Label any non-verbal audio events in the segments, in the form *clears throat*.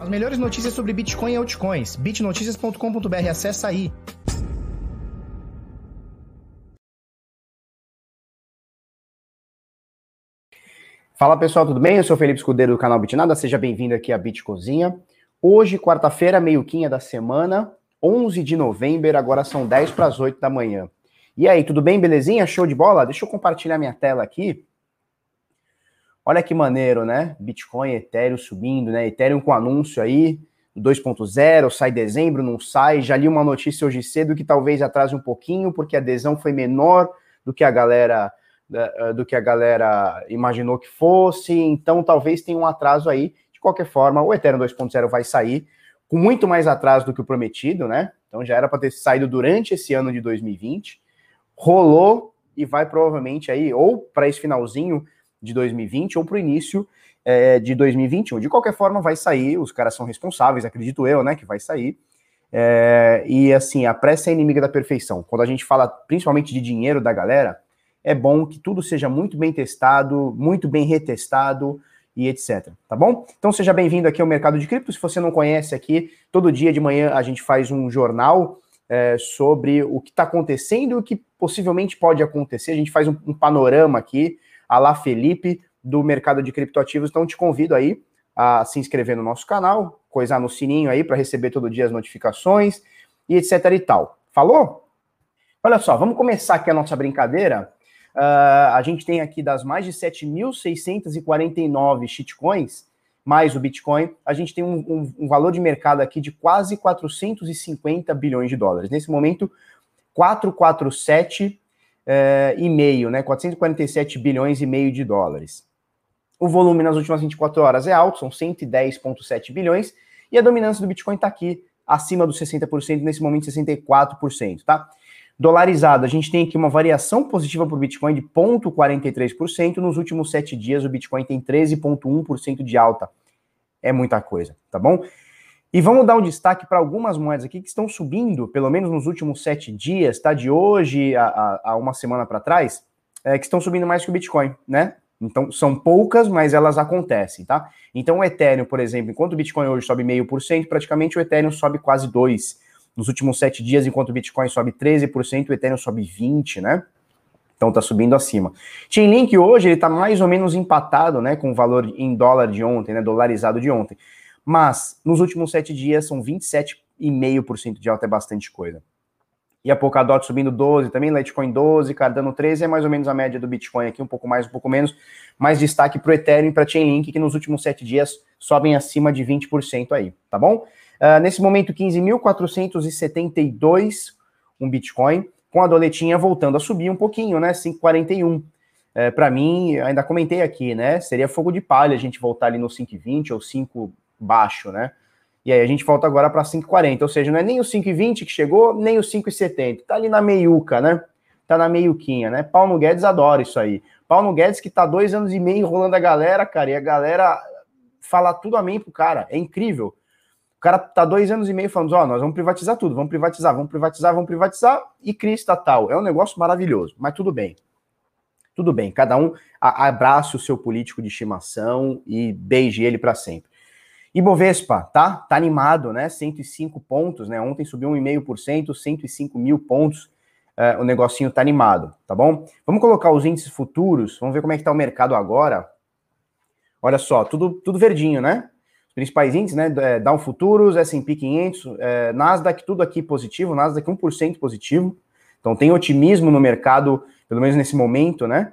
As melhores notícias sobre Bitcoin e altcoins. bitnoticias.com.br, acessa aí. Fala pessoal, tudo bem? Eu sou Felipe Escudeiro do canal Bitnada, seja bem-vindo aqui à Bitcozinha. Hoje, quarta-feira, meio-quinha da semana, 11 de novembro, agora são 10 para as 8 da manhã. E aí, tudo bem, belezinha? Show de bola? Deixa eu compartilhar minha tela aqui Olha que maneiro, né? Bitcoin, Ethereum subindo, né? Ethereum com anúncio aí, 2.0, sai dezembro, não sai. Já li uma notícia hoje cedo que talvez atrase um pouquinho, porque a adesão foi menor do que a galera eh, do que a galera imaginou que fosse, então talvez tenha um atraso aí. De qualquer forma, o Ethereum 2.0 vai sair com muito mais atraso do que o prometido, né? Então já era para ter saído durante esse ano de 2020. Rolou e vai provavelmente aí ou para esse finalzinho de 2020 ou para o início é, de 2021. De qualquer forma, vai sair, os caras são responsáveis, acredito eu, né, que vai sair. É, e assim, a pressa é inimiga da perfeição. Quando a gente fala principalmente de dinheiro da galera, é bom que tudo seja muito bem testado, muito bem retestado e etc. Tá bom? Então seja bem-vindo aqui ao Mercado de Cripto. Se você não conhece aqui, todo dia de manhã a gente faz um jornal é, sobre o que está acontecendo e o que possivelmente pode acontecer. A gente faz um, um panorama aqui Alá Felipe, do mercado de criptoativos. Então, te convido aí a se inscrever no nosso canal, coisar no sininho aí para receber todo dia as notificações e etc e tal. Falou? Olha só, vamos começar aqui a nossa brincadeira. Uh, a gente tem aqui das mais de 7.649 shitcoins, mais o Bitcoin, a gente tem um, um, um, valor de mercado aqui de quase 450 bilhões de dólares. Nesse momento, 447 é, e meio, né? 447 bilhões e meio de dólares. O volume nas últimas 24 horas é alto, são 110,7 bilhões, e a dominância do Bitcoin está aqui acima dos 60%, nesse momento 64%, tá? Dolarizado, a gente tem aqui uma variação positiva para o Bitcoin de 0,43%. Nos últimos sete dias, o Bitcoin tem 13,1% de alta. É muita coisa, tá bom? E vamos dar um destaque para algumas moedas aqui que estão subindo, pelo menos nos últimos sete dias, tá? De hoje a, a, a uma semana para trás, é, que estão subindo mais que o Bitcoin, né? Então, são poucas, mas elas acontecem, tá? Então, o Ethereum, por exemplo, enquanto o Bitcoin hoje sobe meio por cento, praticamente o Ethereum sobe quase 2%. Nos últimos sete dias, enquanto o Bitcoin sobe 13%, o Ethereum sobe 20%, né? Então tá subindo acima. Chainlink hoje ele tá mais ou menos empatado, né, com o valor em dólar de ontem, né, dolarizado de ontem. Mas nos últimos sete dias são 27,5% de alta, é bastante coisa. E a Polkadot subindo 12 também, Litecoin 12, Cardano 13, é mais ou menos a média do Bitcoin aqui, um pouco mais, um pouco menos. Mais destaque para o Ethereum e para Chainlink, que nos últimos sete dias sobem acima de 20% aí, tá bom? Uh, nesse momento, 15.472 um Bitcoin, com a doletinha voltando a subir um pouquinho, né? 5,41. É, para mim, ainda comentei aqui, né? Seria fogo de palha a gente voltar ali no 5,20 ou 5 baixo, né? E aí a gente volta agora para 5,40, ou seja, não é nem o 5,20 que chegou, nem o 5,70, tá ali na meiuca, né? Tá na meiuquinha, né? Paulo Guedes adora isso aí. Paulo Guedes que tá dois anos e meio enrolando a galera, cara, e a galera fala tudo amém pro cara, é incrível. O cara tá dois anos e meio falando, ó, oh, nós vamos privatizar tudo, vamos privatizar, vamos privatizar, vamos privatizar, e cria estatal. É um negócio maravilhoso, mas tudo bem. Tudo bem, cada um abraça o seu político de estimação e beije ele para sempre. Ibovespa, tá? Tá animado, né? 105 pontos, né? Ontem subiu 1,5%, 105 mil pontos. É, o negocinho tá animado, tá bom? Vamos colocar os índices futuros, vamos ver como é que tá o mercado agora. Olha só, tudo, tudo verdinho, né? Os principais índices, né? É, Dow Futuros, S&P 500, é, Nasdaq, tudo aqui positivo, Nasdaq 1% positivo. Então tem otimismo no mercado, pelo menos nesse momento, né?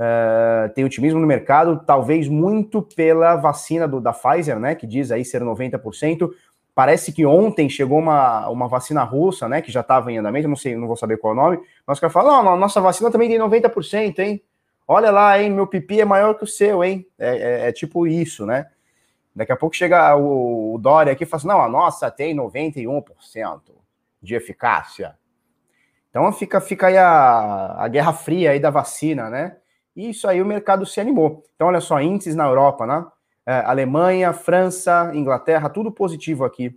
Uh, tem otimismo no mercado, talvez muito pela vacina do, da Pfizer, né, que diz aí ser 90%. Parece que ontem chegou uma, uma vacina russa, né, que já estava em andamento, não sei, não vou saber qual é o nome, mas o cara fala, não, nossa vacina também tem 90%, hein? Olha lá, hein, meu pipi é maior que o seu, hein? É, é, é tipo isso, né? Daqui a pouco chega o, o Dória aqui e fala assim, não, a nossa tem 91% de eficácia. Então fica, fica aí a, a guerra fria aí da vacina, né? E isso aí o mercado se animou. Então, olha só, índices na Europa, né? É, Alemanha, França, Inglaterra, tudo positivo aqui.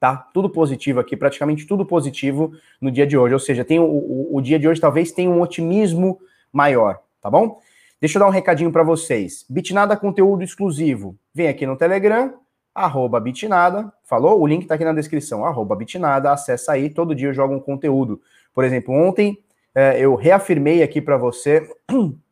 Tá? Tudo positivo aqui, praticamente tudo positivo no dia de hoje. Ou seja, tem o, o, o dia de hoje talvez tenha um otimismo maior, tá bom? Deixa eu dar um recadinho para vocês. Bitnada conteúdo exclusivo. Vem aqui no Telegram, arroba bitnada, falou? O link tá aqui na descrição, arroba bitnada, acessa aí, todo dia eu jogo um conteúdo. Por exemplo, ontem é, eu reafirmei aqui para você *clears throat*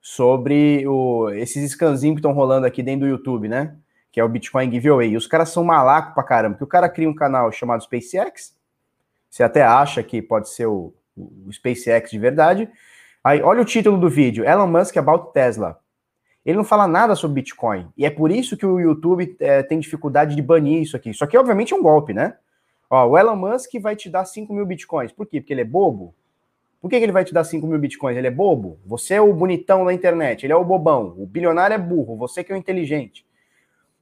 sobre o, esses scanzinhos que estão rolando aqui dentro do YouTube, né? Que é o Bitcoin Giveaway. E os caras são malacos pra caramba, que o cara cria um canal chamado SpaceX, você até acha que pode ser o, o SpaceX de verdade. Aí, olha o título do vídeo: Elon Musk about Tesla. Ele não fala nada sobre Bitcoin. E é por isso que o YouTube é, tem dificuldade de banir isso aqui. Isso aqui, obviamente, é um golpe, né? Ó, o Elon Musk vai te dar 5 mil bitcoins. Por quê? Porque ele é bobo? Por que, que ele vai te dar 5 mil bitcoins? Ele é bobo? Você é o bonitão na internet, ele é o bobão. O bilionário é burro, você que é o inteligente.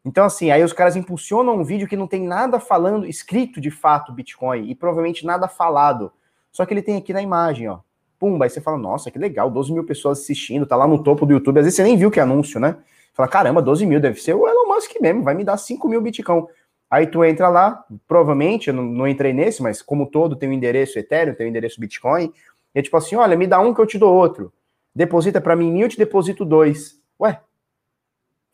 Então, assim, aí os caras impulsionam um vídeo que não tem nada falando, escrito de fato Bitcoin, e provavelmente nada falado. Só que ele tem aqui na imagem, ó. Pumba, aí você fala, nossa, que legal, 12 mil pessoas assistindo, tá lá no topo do YouTube. Às vezes você nem viu que é anúncio, né? Fala, caramba, 12 mil, deve ser o Elon Musk mesmo, vai me dar 5 mil Bitcoin. Aí tu entra lá, provavelmente, eu não, não entrei nesse, mas como todo tem o um endereço Ethereum, tem o um endereço Bitcoin, é tipo assim, olha, me dá um que eu te dou outro. Deposita para mim mil, eu te deposito dois. Ué,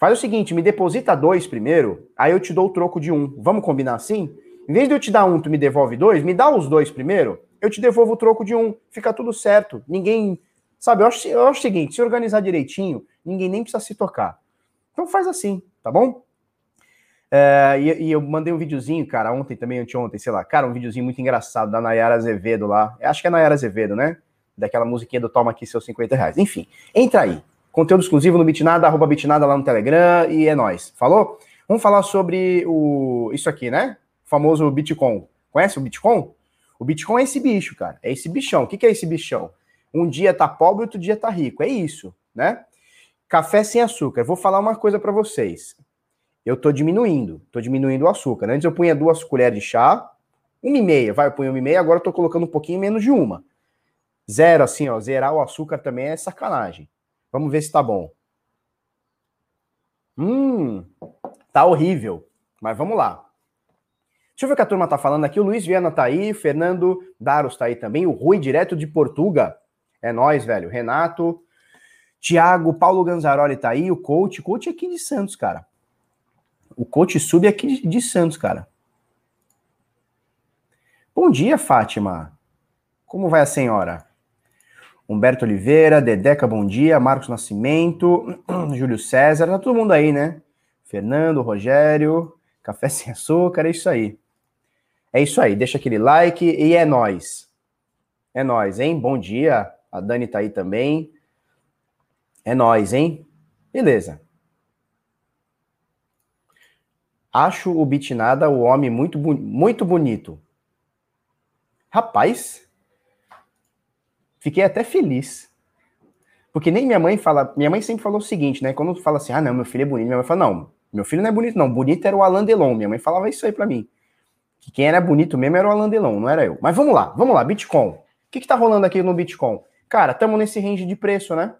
Faz o seguinte, me deposita dois primeiro, aí eu te dou o troco de um. Vamos combinar assim? Em vez de eu te dar um, tu me devolve dois, me dá os dois primeiro, eu te devolvo o troco de um. Fica tudo certo. Ninguém. Sabe, eu acho, eu acho o seguinte: se organizar direitinho, ninguém nem precisa se tocar. Então faz assim, tá bom? É, e, e, eu mandei um videozinho, cara, ontem também, anteontem, sei lá, cara, um videozinho muito engraçado da Nayara Azevedo lá. Acho que é Nayara Azevedo, né? Daquela musiquinha do Toma aqui seus 50 reais. Enfim, entra aí. Conteúdo exclusivo no Bitnada, arroba Bitnada lá no Telegram e é nóis. Falou? Vamos falar sobre o isso aqui, né? O famoso Bitcoin. Conhece o Bitcoin? O Bitcoin é esse bicho, cara. É esse bichão. O que é esse bichão? Um dia tá pobre, outro dia tá rico. É isso, né? Café sem açúcar. Vou falar uma coisa para vocês. Eu tô diminuindo. Tô diminuindo o açúcar. Antes eu punha duas colheres de chá, uma e meia, vai, eu punho uma e meia, agora eu tô colocando um pouquinho menos de uma. Zero, assim, ó, zerar o açúcar também é sacanagem. Vamos ver se tá bom. Hum, tá horrível. Mas vamos lá. Deixa eu ver o que a turma tá falando aqui. O Luiz Viana tá aí, o Fernando Daros tá aí também, o Rui, direto de Portugal. É nós, velho. Renato, Tiago, Paulo Ganzaroli tá aí, o coach. Coach é aqui de Santos, cara. O coach sub é aqui de, Santos, cara. Bom dia, Fátima. Como vai a senhora? Humberto Oliveira, Dedeca, bom dia, Marcos Nascimento, *clears throat* Júlio César, tá todo mundo aí, né? Fernando, Rogério, Café *laughs* Sem Açúcar, é isso aí. É isso aí, deixa aquele like e é nós. É nós, hein? Bom dia, a Dani tá aí também. É nós, hein? Beleza. Acho o Bitnada o homem muito, muito bonito. Rapaz, fiquei até feliz. Porque nem minha mãe fala. Minha mãe sempre falou o seguinte, né? Quando fala assim, ah, não, meu filho é bonito, minha mãe fala, não, meu filho não é bonito, não. Bonito era o Alain Delon. Minha mãe falava isso aí para mim. Que quem era bonito mesmo era o Alain Delon, não era eu. Mas vamos lá, vamos lá, Bitcoin. O que, que tá rolando aqui no Bitcoin? Cara, estamos nesse range de preço, né?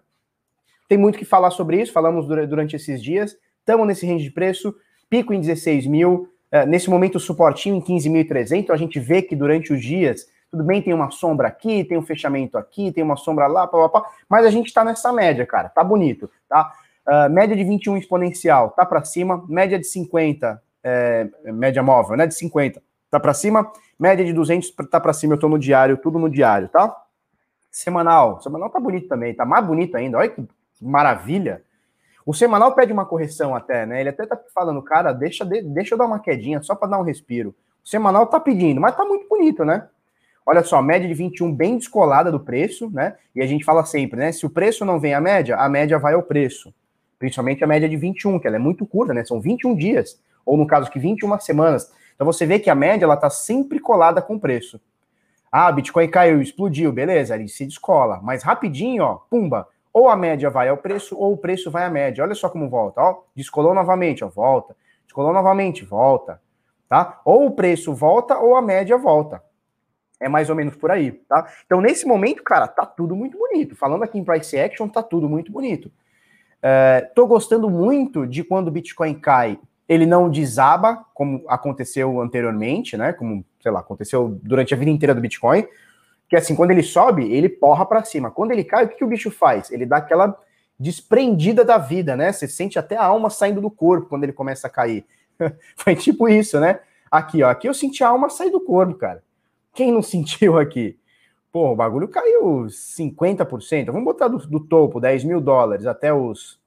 Tem muito que falar sobre isso, falamos durante esses dias. Estamos nesse range de preço, pico em 16 mil, uh, nesse momento suportinho em 15.300. A gente vê que durante os dias tudo bem, tem uma sombra aqui, tem um fechamento aqui, tem uma sombra lá, pá, pá, pá, mas a gente está nessa média, cara, tá bonito, tá? Uh, média de 21 exponencial, tá para cima, média de 50, é, média móvel, né, de 50, tá para cima, média de 200 tá para cima, eu tô no diário, tudo no diário, tá? Semanal, semanal tá bonito também, tá mais bonito ainda, olha que maravilha. O semanal pede uma correção até, né? Ele até tá falando, cara, deixa, deixa eu dar uma quedinha só para dar um respiro. O semanal tá pedindo, mas tá muito bonito, né? Olha só, média de 21 bem descolada do preço, né? E a gente fala sempre, né? Se o preço não vem à média, a média vai ao preço. Principalmente a média de 21, que ela é muito curta, né? São 21 dias, ou no caso que 21 semanas. Então você vê que a média ela tá sempre colada com o preço. Ah, Bitcoin caiu, explodiu, beleza, ele se descola, mas rapidinho, ó, pumba, ou a média vai ao preço ou o preço vai à média. Olha só como volta, ó, descolou novamente, ó, volta. Descolou novamente, volta, tá? Ou o preço volta ou a média volta. É mais ou menos por aí, tá? Então, nesse momento, cara, tá tudo muito bonito. Falando aqui em price action, tá tudo muito bonito. É, tô gostando muito de quando o Bitcoin cai, ele não desaba, como aconteceu anteriormente, né? Como, sei lá, aconteceu durante a vida inteira do Bitcoin. Que assim, quando ele sobe, ele porra para cima. Quando ele cai, o que, que o bicho faz? Ele dá aquela desprendida da vida, né? Você sente até a alma saindo do corpo quando ele começa a cair. *laughs* Foi tipo isso, né? Aqui, ó, aqui eu senti a alma sair do corpo, cara. Quem não *laughs* sentiu aqui? Pô, o bagulho caiu 50%. Vamos botar do, do topo, 10 mil dólares, até os.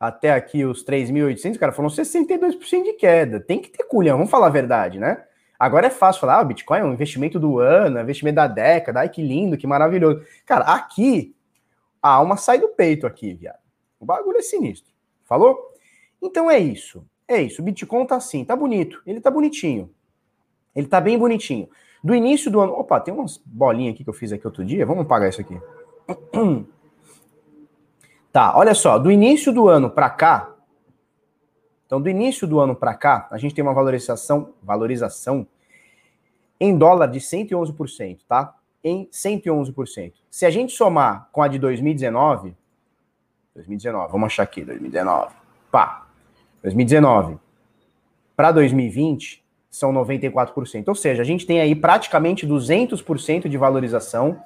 Até aqui os 3.800, cara, foram 62% de queda. Tem que ter culhão, vamos falar a verdade, né? Agora é fácil falar, ah, o Bitcoin é um investimento do ano, é um investimento da década, ai que lindo, que maravilhoso. Cara, aqui, a alma sai do peito aqui, viado. O bagulho é sinistro. Falou? Então é isso. É isso. O Bitcoin tá assim, tá bonito. Ele tá bonitinho. Ele tá bem bonitinho. Do início do ano. Opa, tem umas bolinhas aqui que eu fiz aqui outro dia. Vamos apagar isso aqui. *clears throat* Tá, olha só. Do início do ano para cá. Então, do início do ano para cá, a gente tem uma valorização, valorização em dólar de 111%, tá? Em 111%. Se a gente somar com a de 2019, 2019, vamos achar aqui, 2019. Pá. 2019 para 2020 são 94%. Ou seja, a gente tem aí praticamente 200% de valorização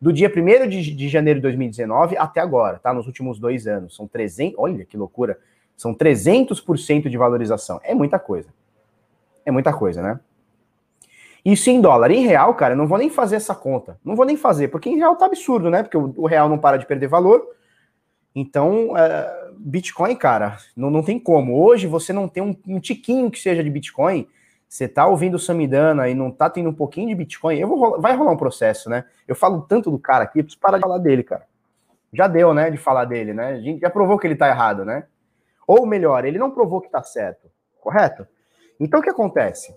do dia 1 de, de janeiro de 2019 até agora, tá? Nos últimos dois anos. São 300, olha que loucura, são 300% de valorização. É muita coisa. É muita coisa, né? Isso em dólar. Em real, cara, não vou nem fazer essa conta. Não vou nem fazer, porque em real tá absurdo, né? Porque o, o real não para de perder valor. Então, é, Bitcoin, cara, não, não tem como. Hoje você não tem um, um tiquinho que seja de Bitcoin, você tá ouvindo o Samidana e não tá tendo um pouquinho de Bitcoin, eu vou, vai rolar um processo, né? Eu falo tanto do cara aqui, preciso parar de falar dele, cara. Já deu, né, de falar dele, né? A gente já provou que ele tá errado, né? Ou melhor, ele não provou que tá certo, correto? Então o que acontece?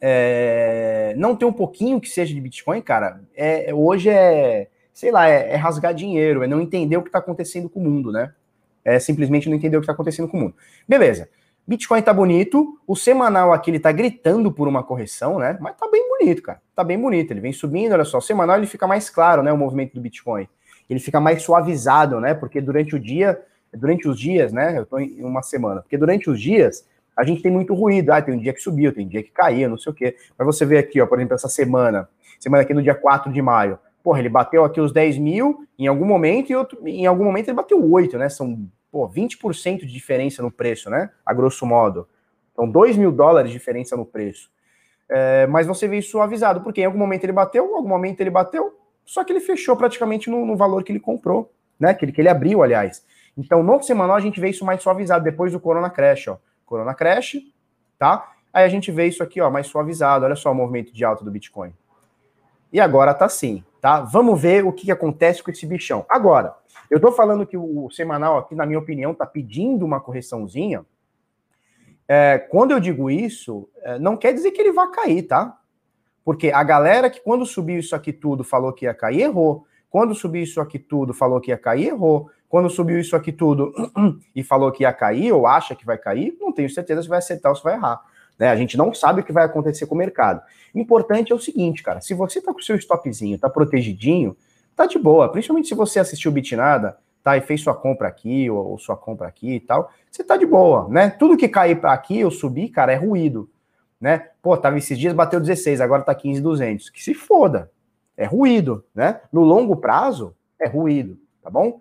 É, não ter um pouquinho que seja de Bitcoin, cara, é, hoje é, sei lá, é, é rasgar dinheiro, é não entender o que está acontecendo com o mundo, né? É simplesmente não entender o que está acontecendo com o mundo. Beleza. Bitcoin tá bonito, o semanal aqui ele tá gritando por uma correção, né? Mas tá bem bonito, cara. Tá bem bonito. Ele vem subindo, olha só. O semanal ele fica mais claro, né? O movimento do Bitcoin. Ele fica mais suavizado, né? Porque durante o dia, durante os dias, né? Eu tô em uma semana. Porque durante os dias a gente tem muito ruído. Ah, tem um dia que subiu, tem um dia que caiu, não sei o quê. Mas você vê aqui, ó, por exemplo, essa semana, semana aqui no dia 4 de maio. Porra, ele bateu aqui os 10 mil em algum momento e outro, em algum momento ele bateu 8, né? São pô, 20% de diferença no preço, né? A grosso modo. Então, 2 mil dólares de diferença no preço. É, mas você vê isso avisado, porque em algum momento ele bateu, em algum momento ele bateu, só que ele fechou praticamente no, no valor que ele comprou, né? Que ele, que ele abriu, aliás. Então, no semanal, a gente vê isso mais suavizado depois do Corona Crash, ó. Corona Crash, tá? Aí a gente vê isso aqui, ó, mais suavizado. Olha só o movimento de alta do Bitcoin. E agora tá assim, tá? Vamos ver o que, acontece com esse bichão. Agora, eu estou falando que o semanal aqui, na minha opinião, está pedindo uma correçãozinha. É, quando eu digo isso, é, não quer dizer que ele vai cair, tá? Porque a galera que quando subiu isso aqui tudo falou que ia cair, errou. Quando subiu isso aqui tudo falou que ia cair, errou. Quando subiu isso aqui tudo *clears throat* e falou que ia cair, ou acha que vai cair, não tenho certeza se vai acertar ou se vai errar. Né? A gente não sabe o que vai acontecer com o mercado. Importante é o seguinte, cara, se você tá com o seu stopzinho, tá protegidinho, tá de boa. Principalmente se você assistiu Bitnada, tá? E fez sua compra aqui, ou, ou, sua compra aqui e tal, você tá de boa, né? Tudo que cair para aqui ou subir, cara, é ruído, né? Pô, tava esses dias, bateu 16, agora tá 15,200. Que se foda. É ruído, né? No longo prazo, é ruído, tá bom?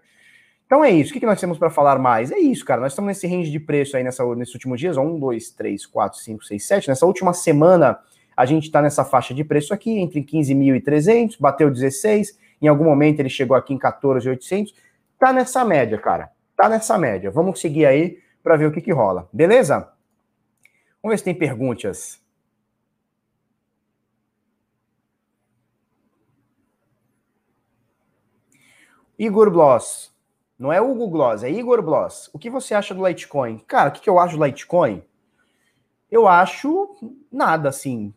Então é isso. O que, nós temos para falar mais? É isso, cara. Nós estamos nesse range de preço aí nessa, nesses últimos dias. Um, dois, três, quatro, cinco, seis, sete. Nessa última semana, a gente está nessa faixa de preço aqui, entre 15.300, bateu 16 em algum momento ele chegou aqui em 14,800. Tá nessa média, cara. Tá nessa média. Vamos seguir aí para ver o que, que rola. Beleza? Vamos ver se tem perguntas. Igor Bloss. Não é Hugo Gloss, é Igor Bloss. O que você acha do Litecoin? Cara, o que, eu acho do Litecoin? Eu acho nada, assim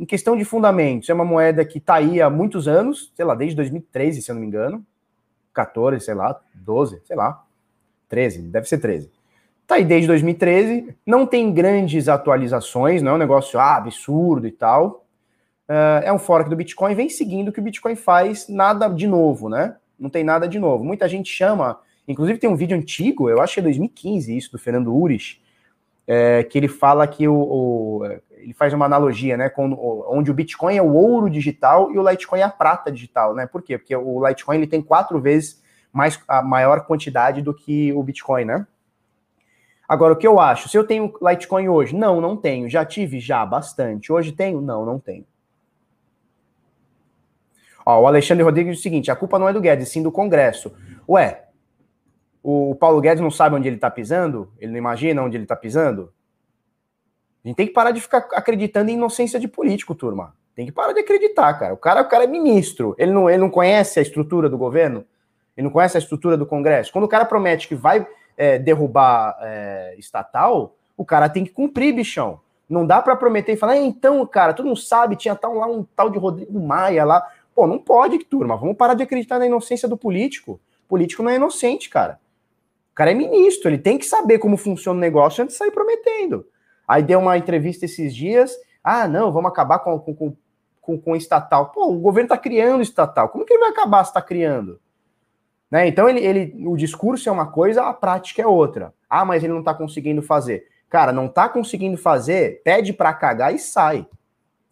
em questão de fundamentos, é uma moeda que está aí há muitos anos, sei lá, desde 2013, se eu não me engano, 14, sei lá, 12, sei lá, 13, deve ser 13. Está aí desde 2013, não tem grandes atualizações, não é um negócio ah, absurdo e tal. Uh, é um fork do Bitcoin, vem seguindo o que o Bitcoin faz, nada de novo, né? Não tem nada de novo. Muita gente chama, inclusive tem um vídeo antigo, eu acho que é 2015 isso, do Fernando Ures, é, que ele fala que o, o, ele faz uma analogia, né, com onde o Bitcoin é o ouro digital e o Litecoin é a prata digital, né? Por quê? Porque o Litecoin ele tem quatro vezes mais a maior quantidade do que o Bitcoin, né? Agora, o que eu acho? Se eu tenho Litecoin hoje? Não, não tenho. Já tive? Já, bastante. Hoje tenho? Não, não tenho. Ó, o Alexandre Rodrigues diz o seguinte: a culpa não é do Guedes, sim do Congresso. Ué, o Paulo Guedes não sabe onde ele está pisando? Ele não imagina onde ele está pisando? A gente tem que parar de ficar acreditando em inocência de político, turma. Tem que parar de acreditar, cara. O cara, o cara é ministro. Ele não, ele não conhece a estrutura do governo? Ele não conhece a estrutura do Congresso? Quando o cara promete que vai é, derrubar é, estatal, o cara tem que cumprir, bichão. Não dá para prometer e falar, então, cara, tu não sabe, tinha tal, lá um tal de Rodrigo Maia lá. Pô, não pode, turma. Vamos parar de acreditar na inocência do político. O político não é inocente, cara. O cara é ministro, ele tem que saber como funciona o negócio antes de sair prometendo. Aí deu uma entrevista esses dias. Ah, não, vamos acabar com, com, com, com estatal. Pô, o governo está criando estatal. Como que ele vai acabar se está criando? Né? Então, ele, ele, o discurso é uma coisa, a prática é outra. Ah, mas ele não está conseguindo fazer. Cara, não está conseguindo fazer, pede para cagar e sai.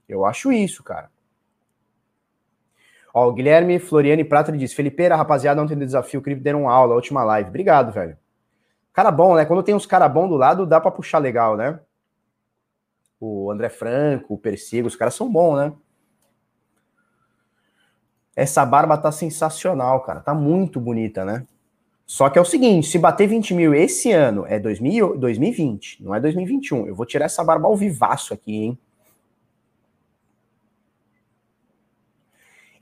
Eu acho isso, cara. Ó, o Guilherme Floriane Prata diz: Felipeira, rapaziada, ontem no desafio Cripto deram aula, última live. Obrigado, velho. Cara bom, né? Quando tem uns cara bom do lado, dá para puxar legal, né? O André Franco, o Persigo, os caras são bons, né? Essa barba tá sensacional, cara. Tá muito bonita, né? Só que é o seguinte: se bater 20 mil esse ano é 2000, 2020, não é 2021. Eu vou tirar essa barba ao vivaço aqui, hein?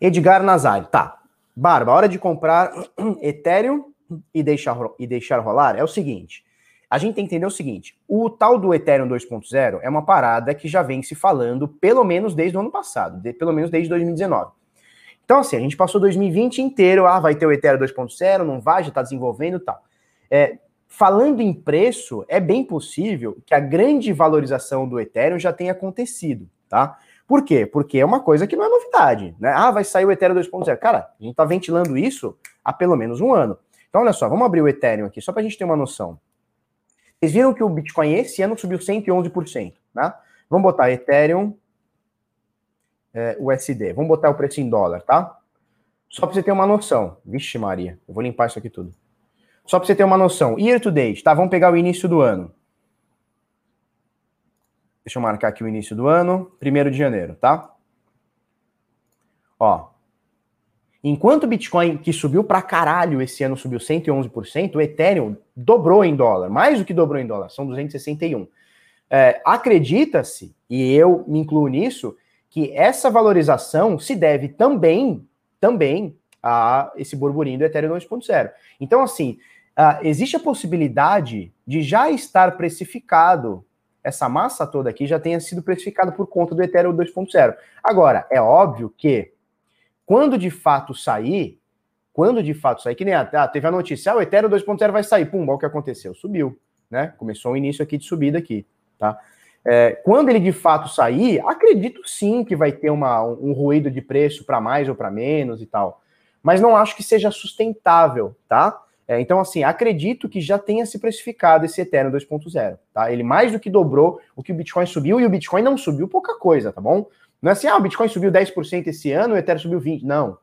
Edgar Nazário, tá. Barba, hora de comprar *clears throat* Ethereum e deixar, e deixar rolar é o seguinte: a gente tem que entender o seguinte: o tal do Ethereum 2.0 é uma parada que já vem se falando pelo menos desde o ano passado, de, pelo menos desde 2019. Então, assim, a gente passou 2020 inteiro, ah, vai ter o Ethereum 2.0, não vai, já está desenvolvendo e tal. É, falando em preço, é bem possível que a grande valorização do Ethereum já tenha acontecido, tá? Por quê? Porque é uma coisa que não é novidade, né? Ah, vai sair o Ethereum 2.0. Cara, a gente está ventilando isso há pelo menos um ano. Então, olha só, vamos abrir o Ethereum aqui, só para a gente ter uma noção. Vocês viram que o Bitcoin esse ano subiu 111%, né? Vamos botar Ethereum é, USD. Vamos botar o preço em dólar, tá? Só para você ter uma noção. Vixe, Maria, eu vou limpar isso aqui tudo. Só para você ter uma noção. Year to date, tá? Vamos pegar o início do ano. Deixa eu marcar aqui o início do ano, 1 de janeiro, tá? Ó. Enquanto o Bitcoin, que subiu pra caralho esse ano, subiu 111%, o Ethereum dobrou em dólar, mais do que dobrou em dólar, são 261. É, Acredita-se, e eu me incluo nisso, que essa valorização se deve também, também a esse burburinho do Ethereum 2.0. Então, assim, uh, existe a possibilidade de já estar precificado, essa massa toda aqui já tenha sido precificada por conta do Ethereum 2.0. Agora, é óbvio que quando de fato sair, quando de fato sair, que nem a, teve a notícia, ah, o Ethereum 2.0 vai sair, pum, o que aconteceu, subiu, né? Começou o início aqui de subida aqui, tá? É, quando ele de fato sair, acredito sim que vai ter uma, um ruído de preço para mais ou para menos e tal. Mas não acho que seja sustentável, tá? É, então, assim, acredito que já tenha se precificado esse Ethereum 2.0, tá? Ele mais do que dobrou o que o Bitcoin subiu, e o Bitcoin não subiu pouca coisa, tá bom? Não é assim, ah, o Bitcoin subiu 10% esse ano, o Ethereum subiu 20%. Não.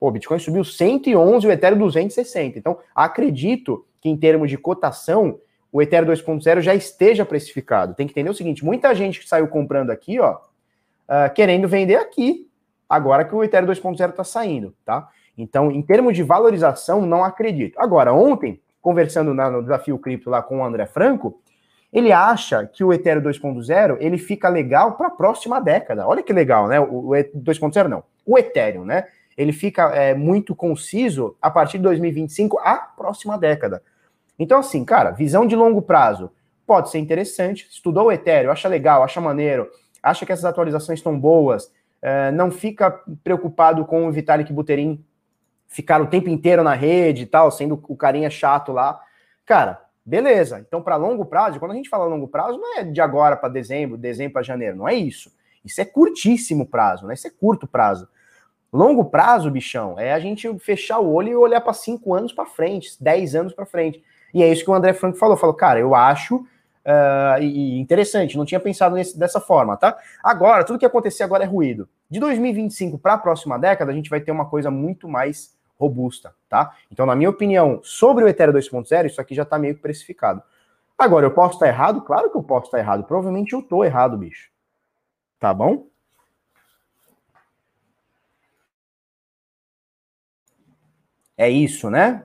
Pô, o Bitcoin subiu 111 e o Ethereum 260. Então, acredito que em termos de cotação, o Ethereum 2.0 já esteja precificado. Tem que entender o seguinte: muita gente que saiu comprando aqui, ó, uh, querendo vender aqui, agora que o Ethereum 2.0 está saindo, tá? Então, em termos de valorização, não acredito. Agora, ontem, conversando no desafio cripto lá com o André Franco, ele acha que o Ethereum 2.0 ele fica legal para a próxima década. Olha que legal, né? O, o 2.0 não, o Ethereum, né? Ele fica é, muito conciso a partir de 2025, a próxima década. Então, assim, cara, visão de longo prazo pode ser interessante. Estudou o Ethereum, acha legal, acha maneiro, acha que essas atualizações estão boas, é, não fica preocupado com o Vitalik Buterin ficar o tempo inteiro na rede e tal, sendo o carinha chato lá. Cara, beleza. Então, para longo prazo, quando a gente fala longo prazo, não é de agora para dezembro, dezembro para janeiro, não é isso. Isso é curtíssimo prazo, né? Isso é curto prazo. Longo prazo, bichão, é a gente fechar o olho e olhar para cinco anos para frente, dez anos para frente. E é isso que o André Franco falou. Falou, cara, eu acho uh, e interessante, não tinha pensado nesse, dessa forma, tá? Agora, tudo que acontecer agora é ruído. De 2025 para a próxima década, a gente vai ter uma coisa muito mais robusta, tá? Então, na minha opinião, sobre o Ethereum 2.0, isso aqui já está meio precificado. Agora, eu posso estar errado? Claro que eu posso estar errado. Provavelmente eu estou errado, bicho. Tá bom? É isso, né?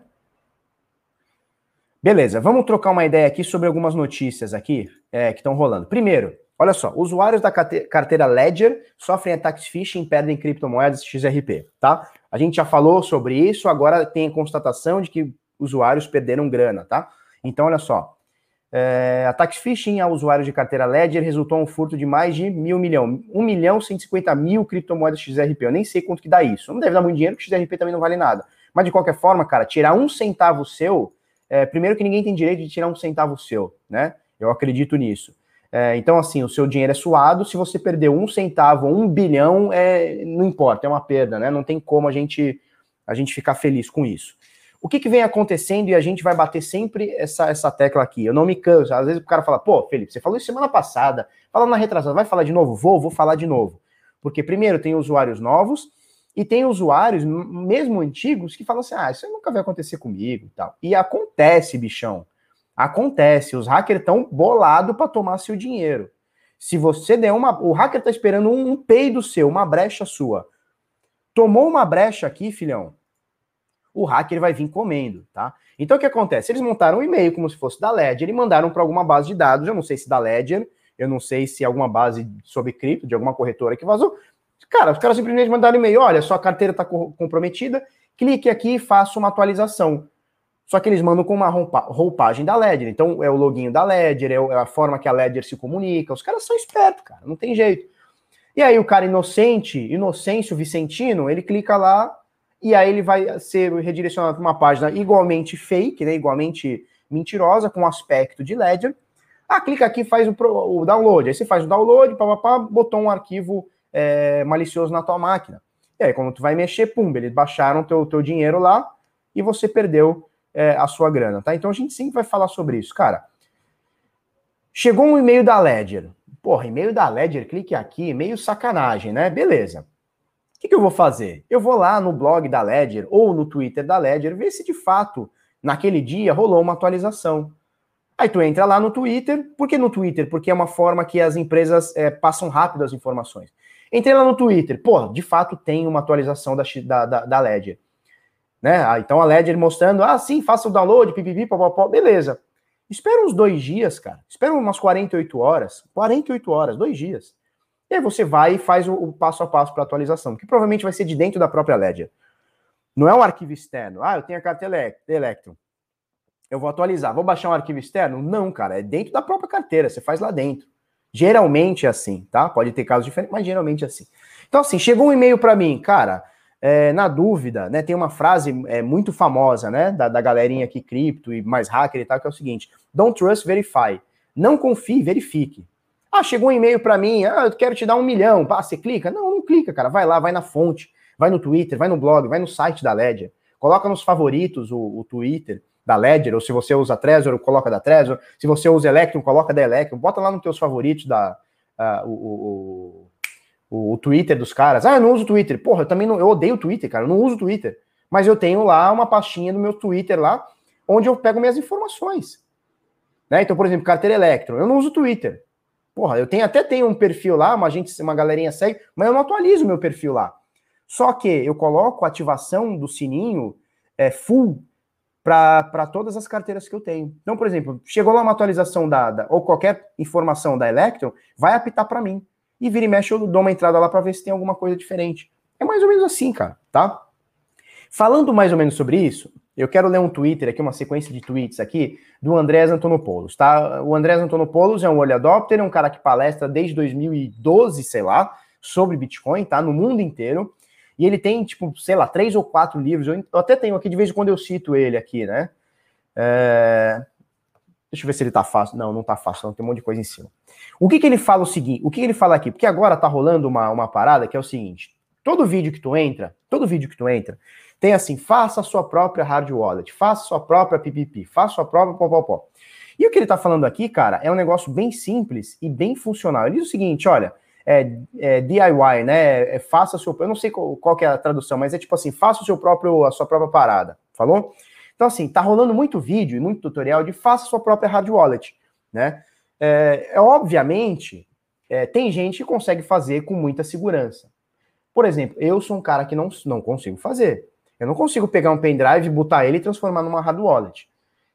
Beleza, vamos trocar uma ideia aqui sobre algumas notícias aqui é, que estão rolando. Primeiro, olha só, usuários da carteira Ledger sofrem ataques phishing e perdem criptomoedas XRP, tá? A gente já falou sobre isso, agora tem constatação de que usuários perderam grana, tá? Então, olha só, é, ataques phishing a usuários de carteira Ledger resultou um furto de mais de mil milhão, um milhão cento e mil criptomoedas XRP. Eu nem sei quanto que dá isso. Não deve dar muito dinheiro, porque XRP também não vale nada. Mas de qualquer forma, cara, tirar um centavo seu é, primeiro que ninguém tem direito de tirar um centavo seu, né? Eu acredito nisso. É, então, assim, o seu dinheiro é suado, se você perdeu um centavo, um bilhão, é, não importa, é uma perda, né? Não tem como a gente, a gente ficar feliz com isso. O que, que vem acontecendo e a gente vai bater sempre essa, essa tecla aqui? Eu não me canso. Às vezes o cara fala, pô, Felipe, você falou isso semana passada, falando na retrasada, vai falar de novo? Vou, vou falar de novo. Porque, primeiro, tem usuários novos, e tem usuários, mesmo antigos, que falam assim: ah, isso nunca vai acontecer comigo e tal. E acontece, bichão. Acontece. Os hackers estão bolados para tomar seu dinheiro. Se você der uma. O hacker está esperando um, um peido seu, uma brecha sua. Tomou uma brecha aqui, filhão. O hacker vai vir comendo, tá? Então o que acontece? Eles montaram um e-mail como se fosse da Ledger e mandaram para alguma base de dados. Eu não sei se da Ledger, eu não sei se alguma base sobre cripto, de alguma corretora que vazou, Cara, os caras simplesmente mandaram e-mail: olha, sua carteira está comprometida, clique aqui e faça uma atualização. Só que eles mandam com uma roupagem da Ledger. Então é o login da Ledger, é, é a forma que a Ledger se comunica. Os caras são espertos, cara, não tem jeito. E aí o cara inocente, Inocêncio Vicentino, ele clica lá e aí ele vai ser redirecionado para uma página igualmente fake, né, igualmente mentirosa, com aspecto de Ledger. Ah, clica aqui faz o, o download. Aí você faz o download, papapá, botou um arquivo é, malicioso na tua máquina. E aí, quando tu vai mexer, pum, eles baixaram teu, teu dinheiro lá e você perdeu é, a sua grana, tá? Então a gente sempre vai falar sobre isso. Cara, chegou um e-mail da Ledger. Porra, e-mail da Ledger, clique aqui, meio sacanagem, né? Beleza. O que, que eu vou fazer? Eu vou lá no blog da Ledger ou no Twitter da Ledger ver se de fato naquele dia rolou uma atualização. Aí tu entra lá no Twitter. Por que no Twitter? Porque é uma forma que as empresas é, passam rápido as informações. Entrei lá no Twitter, pô, de fato tem uma atualização da, da, da Ledger. Né? Ah, então a Ledger mostrando, ah, sim, faça o download, pipipi, popopó, beleza. Espera uns dois dias, cara. Espera umas 48 horas. 48 horas, dois dias. E aí você vai e faz o, o passo a passo para atualização, que provavelmente vai ser de dentro da própria Ledger. Não é um arquivo externo. Ah, eu tenho a carta Electron. Eu vou atualizar. Vou baixar um arquivo externo? Não, cara. É dentro da própria carteira. Você faz lá dentro. Geralmente é assim, tá? Pode ter casos diferentes, mas geralmente é assim. Então, assim, chegou um e-mail para mim, cara, é, na dúvida, né? Tem uma frase é, muito famosa, né? Da, da galerinha aqui, cripto e mais hacker e tal, que é o seguinte: Don't trust, verify. Não confie, verifique. Ah, chegou um e-mail para mim, ah, eu quero te dar um milhão. Ah, você clica? Não, não clica, cara. Vai lá, vai na fonte, vai no Twitter, vai no blog, vai no site da Ledger. Coloca nos favoritos o, o Twitter da Ledger, ou se você usa Trezor, coloca da Trezor. Se você usa Electrum, coloca da Electrum. Bota lá nos teus favoritos da, uh, o, o, o, Twitter dos caras. Ah, eu não uso Twitter. Porra, eu também não, eu odeio Twitter, cara. Eu não uso Twitter. Mas eu tenho lá uma pastinha do meu Twitter lá, onde eu pego minhas informações. Né? Então, por exemplo, carteira Electrum. Eu não uso Twitter. Porra, eu tenho até tenho um perfil lá, uma gente, uma galerinha segue, mas eu não atualizo o meu perfil lá. Só que eu coloco a ativação do sininho é, full para todas as carteiras que eu tenho. Então, por exemplo, chegou lá uma atualização dada ou qualquer informação da Electron, vai apitar para mim. E vira e mexe, eu dou uma entrada lá para ver se tem alguma coisa diferente. É mais ou menos assim, cara, tá? Falando mais ou menos sobre isso, eu quero ler um Twitter aqui, uma sequência de tweets aqui, do Andrés Antonopoulos, tá? O Andrés Antonopoulos é um early adopter, é um cara que palestra desde 2012, sei lá, sobre Bitcoin, tá? No mundo inteiro. E ele tem, tipo, sei lá, três ou quatro livros. Eu até tenho aqui, de vez em quando eu cito ele aqui, né? É... Deixa eu ver se ele tá fácil. Não, não tá fácil, não tem um monte de coisa em cima. O que que ele fala o seguinte? O que, que ele fala aqui? Porque agora tá rolando uma, uma parada que é o seguinte: todo vídeo que tu entra, todo vídeo que tu entra, tem assim, faça a sua própria hard wallet, faça a sua própria PPP, faça a sua própria popopó. E o que ele tá falando aqui, cara, é um negócio bem simples e bem funcional. Ele diz o seguinte, olha, é, é, DIY, né? É, faça seu, eu não sei qual, qual é a tradução, mas é tipo assim, faça o seu próprio, a sua própria parada, falou? Então assim, tá rolando muito vídeo e muito tutorial de faça sua própria hard wallet. né? É, é obviamente, é, tem gente que consegue fazer com muita segurança. Por exemplo, eu sou um cara que não, não consigo fazer. Eu não consigo pegar um pendrive, botar ele e transformar numa hard wallet.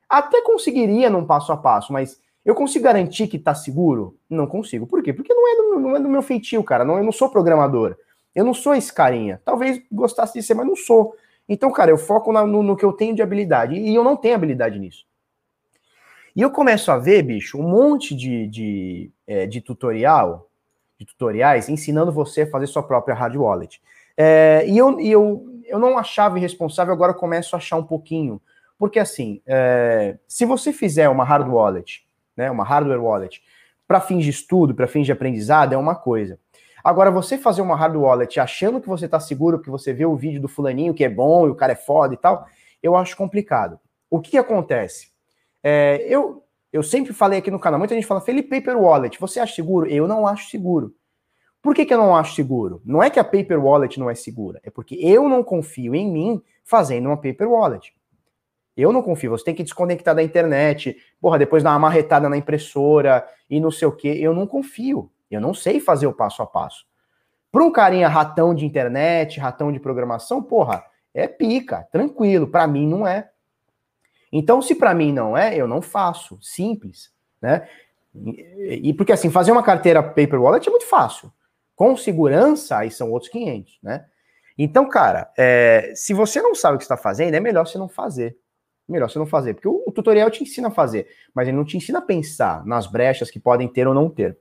Até conseguiria num passo a passo, mas eu consigo garantir que está seguro? Não consigo. Por quê? Porque não é, do, não é do meu feitio, cara. Não, eu não sou programador. Eu não sou esse carinha. Talvez gostasse de ser, mas não sou. Então, cara, eu foco na, no, no, que eu tenho de habilidade. E eu não tenho habilidade nisso. E eu começo a ver, bicho, um monte de, de, é, de tutorial, de tutoriais, ensinando você a fazer sua própria hard wallet. É, e eu, e eu, eu não achava irresponsável, agora começo a achar um pouquinho. Porque assim, é, se você fizer uma hard wallet, né, uma hardware wallet, para fins de estudo, para fins de aprendizado, é uma coisa. Agora, você fazer uma hard wallet achando que você está seguro, que você vê o vídeo do fulaninho que é bom e o cara é foda e tal, eu acho complicado. O que acontece? É, eu, eu sempre falei aqui no canal, muita gente fala, Felipe, Paper Wallet, você acha seguro? Eu não acho seguro. Por que, que eu não acho seguro? Não é que a Paper Wallet não é segura, é porque eu não confio em mim fazendo uma Paper Wallet. Eu não confio, você tem que desconectar da internet, porra, depois dar uma marretada na impressora e não sei o que. Eu não confio. Eu não sei fazer o passo a passo. Para um carinha ratão de internet, ratão de programação, porra, é pica, tranquilo. Para mim não é. Então, se para mim não é, eu não faço. Simples, né? E, porque assim, fazer uma carteira paper wallet é muito fácil. Com segurança, aí são outros 500, né? Então, cara, é, se você não sabe o que está fazendo, é melhor você não fazer. Melhor você não fazer, porque o, o tutorial te ensina a fazer, mas ele não te ensina a pensar nas brechas que podem ter ou não ter.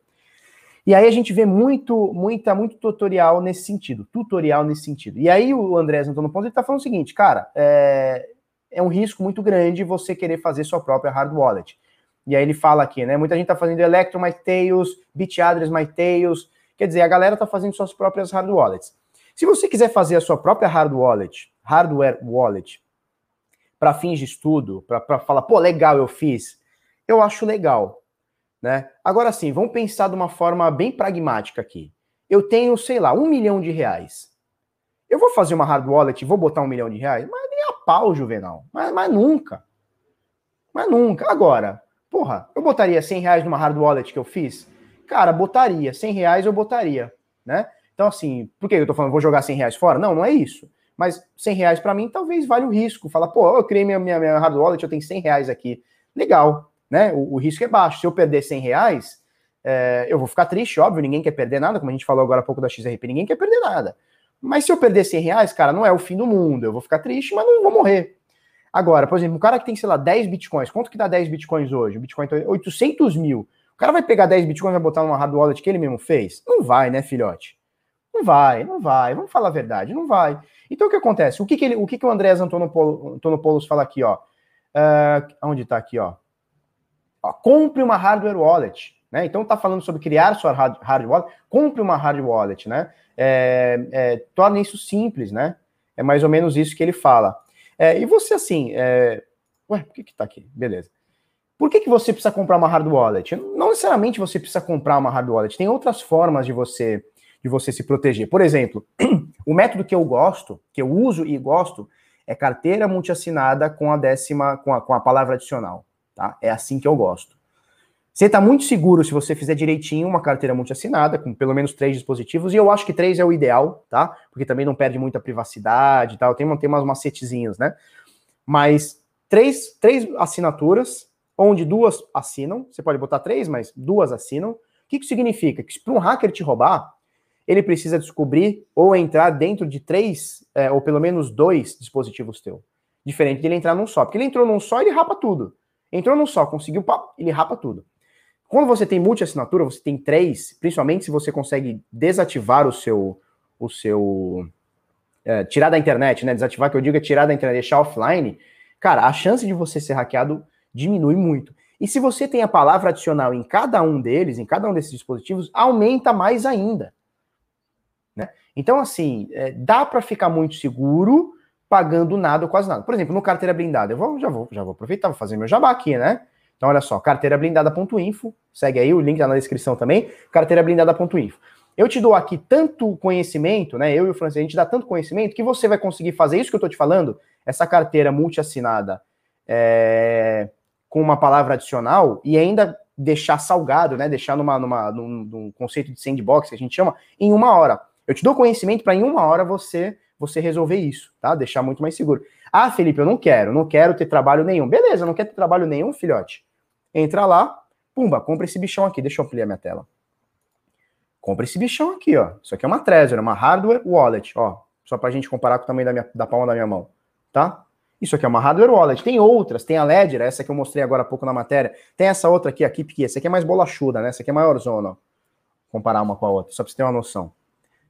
E aí a gente vê muito, muita, muito tutorial nesse sentido, tutorial nesse sentido. E aí o Andrés Antônio Ponto ele tá falando o seguinte, cara, é, é um risco muito grande você querer fazer sua própria hard wallet. E aí ele fala aqui, né? Muita gente tá fazendo Electro MyTails, Bitaddress MyTails, quer dizer, a galera tá fazendo suas próprias hard wallets. Se você quiser fazer a sua própria hard wallet, hardware wallet, para fins de estudo, para falar, pô, legal, eu fiz, eu acho legal. Né? Agora sim, vamos pensar de uma forma bem pragmática aqui. Eu tenho, sei lá, um milhão de reais. Eu vou fazer uma hard wallet e vou botar um milhão de reais? Mas nem a pau, Juvenal. Mas, mas nunca. Mas nunca. Agora, porra, eu botaria 100 reais numa hard wallet que eu fiz? Cara, botaria. 100 reais eu botaria, né? Então, assim, por que eu tô falando, vou jogar 100 reais fora? Não, não é isso. Mas 100 reais para mim talvez valha o risco. Fala, pô, eu criei minha, minha, minha hard wallet, eu tenho 100 reais aqui. Legal né? O, o, risco é baixo. Se eu perder 100 reais, é, eu vou ficar triste, óbvio, ninguém quer perder nada, como a gente falou agora há pouco da XRP, ninguém quer perder nada. Mas se eu perder 100 reais, cara, não é o fim do mundo. Eu vou ficar triste, mas não vou morrer. Agora, por exemplo, um cara que tem, sei lá, 10 bitcoins, quanto que dá 10 bitcoins hoje? O bitcoin tá 800 mil. O cara vai pegar 10 bitcoins e vai botar numa hard wallet que ele mesmo fez? Não vai, né, filhote? Não vai, não vai. Vamos falar a verdade, não vai. Então o que acontece? O que, que, ele, o, que, que o Andrés Antonopoulos fala aqui, ó? Uh, onde tá aqui, ó? Ó, compre uma hardware wallet. Né? Então está falando sobre criar sua hard, hard wallet, compre uma hard wallet, né? É, é, torne isso simples, né? É mais ou menos isso que ele fala. É, e você assim, é... ué, por que que tá aqui? Beleza. Por que, que você precisa comprar uma hard wallet? Não necessariamente você precisa comprar uma hard wallet. Tem outras formas de você de você se proteger. Por exemplo, *clears throat* o método que eu gosto, que eu uso e gosto, é carteira multiassinada com a décima, com a, com a palavra adicional. Tá? É assim que eu gosto. Você está muito seguro se você fizer direitinho uma carteira multiassinada, com pelo menos três dispositivos, e eu acho que três é o ideal, tá? Porque também não perde muita privacidade e tal, tem, tem umas macetezinhos, né? Mas três, três assinaturas, onde duas assinam, você pode botar três, mas duas assinam. O que, que significa? Que para um hacker te roubar, ele precisa descobrir ou entrar dentro de três, é, ou pelo menos dois dispositivos teu. Diferente de ele entrar num só. Porque ele entrou num só, ele rapa tudo. Entrou num só, conseguiu, pá, ele rapa tudo. Quando você tem multi-assinatura, você tem três, principalmente se você consegue desativar o seu. O seu é, tirar da internet, né? Desativar, que eu digo é tirar da internet, deixar offline. Cara, a chance de você ser hackeado diminui muito. E se você tem a palavra adicional em cada um deles, em cada um desses dispositivos, aumenta mais ainda. Né? Então, assim, é, dá para ficar muito seguro pagando nada ou quase nada. Por exemplo, no carteira blindada, eu vou, já, vou, já vou aproveitar, vou fazer meu jabá aqui, né? Então, olha só, carteirablindada.info, segue aí, o link tá na descrição também, carteirablindada.info. Eu te dou aqui tanto conhecimento, né? Eu e o Francisco, a gente dá tanto conhecimento que você vai conseguir fazer isso que eu tô te falando, essa carteira multiassinada é, com uma palavra adicional e ainda deixar salgado, né? Deixar numa, numa, num, num conceito de sandbox que a gente chama, em uma hora. Eu te dou conhecimento para em uma hora você você resolver isso, tá? Deixar muito mais seguro. Ah, Felipe, eu não quero, não quero ter trabalho nenhum. Beleza, não quer ter trabalho nenhum, filhote. Entra lá, pumba, compra esse bichão aqui. Deixa eu ampliar minha tela. Compra esse bichão aqui, ó. Isso aqui é uma Trezor, uma hardware wallet, ó. Só pra gente comparar com o tamanho da, minha, da palma da minha mão, tá? Isso aqui é uma hardware wallet. Tem outras, tem a Ledger, essa que eu mostrei agora há pouco na matéria. Tem essa outra aqui, a Keep Essa aqui é mais bolachuda, né? Essa aqui é maior zona, ó. Comparar uma com a outra, só pra você ter uma noção.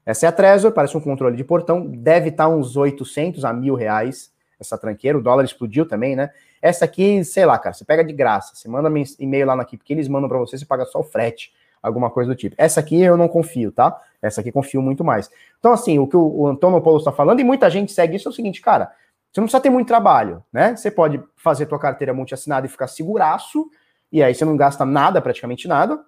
Essa é a Trezor, parece um controle de portão, deve estar uns 800 a mil reais essa tranqueira, o dólar explodiu também, né? Essa aqui, sei lá, cara, você pega de graça, você manda e-mail lá na Keep que eles mandam para você, você paga só o frete alguma coisa do tipo. Essa aqui eu não confio, tá? Essa aqui confio muito mais. Então, assim, o que o Antônio Paulo está falando, e muita gente segue isso, é o seguinte, cara, você não precisa ter muito trabalho, né? Você pode fazer tua carteira multi-assinada e ficar seguraço, e aí você não gasta nada, praticamente nada.